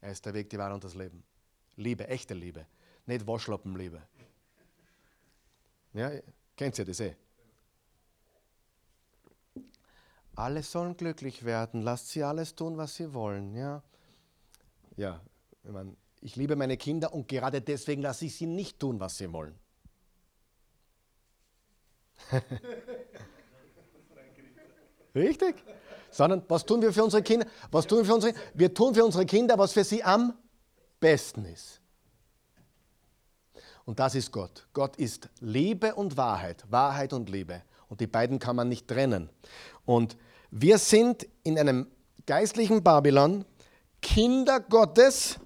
Er ist der Weg, die Wahrheit und das Leben. Liebe, echte Liebe, nicht Waschlappenliebe. Ja, kennt ihr das eh? Alle sollen glücklich werden, lasst sie alles tun, was sie wollen. Ja, ja ich, meine, ich liebe meine Kinder und gerade deswegen lasse ich sie nicht tun, was sie wollen. Richtig? Sondern was tun wir für unsere Kinder? Was tun wir für unsere Wir tun für unsere Kinder, was für sie am besten ist. Und das ist Gott. Gott ist Liebe und Wahrheit. Wahrheit und Liebe. Und die beiden kann man nicht trennen. Und wir sind in einem geistlichen Babylon Kinder Gottes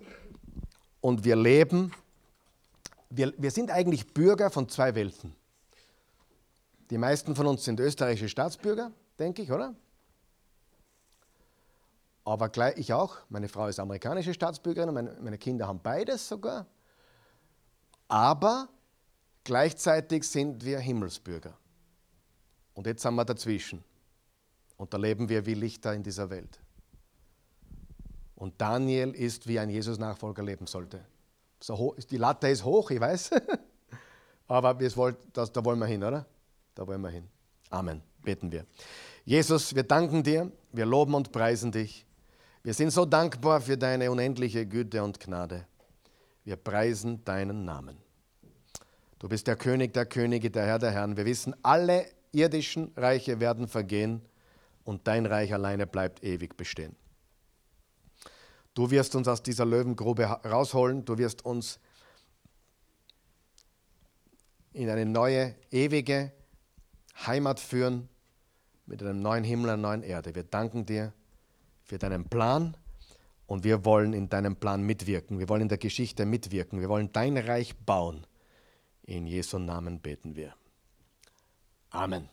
und wir leben, wir, wir sind eigentlich Bürger von zwei Welten. Die meisten von uns sind österreichische Staatsbürger, denke ich, oder? Aber gleich ich auch. Meine Frau ist amerikanische Staatsbürgerin und meine, meine Kinder haben beides sogar. Aber gleichzeitig sind wir Himmelsbürger. Und jetzt sind wir dazwischen. Und da leben wir wie Lichter in dieser Welt. Und Daniel ist, wie ein Jesus-Nachfolger leben sollte. So die Latte ist hoch, ich weiß. Aber wollt, das, da wollen wir hin, oder? Da wollen wir hin. Amen. Beten wir. Jesus, wir danken dir, wir loben und preisen dich. Wir sind so dankbar für deine unendliche Güte und Gnade. Wir preisen deinen Namen. Du bist der König der Könige, der Herr der Herren. Wir wissen, alle irdischen Reiche werden vergehen und dein Reich alleine bleibt ewig bestehen. Du wirst uns aus dieser Löwengrube rausholen, du wirst uns in eine neue, ewige Heimat führen mit einem neuen Himmel, einer neuen Erde. Wir danken dir für deinen Plan und wir wollen in deinem Plan mitwirken. Wir wollen in der Geschichte mitwirken. Wir wollen dein Reich bauen. In Jesu Namen beten wir. Amen.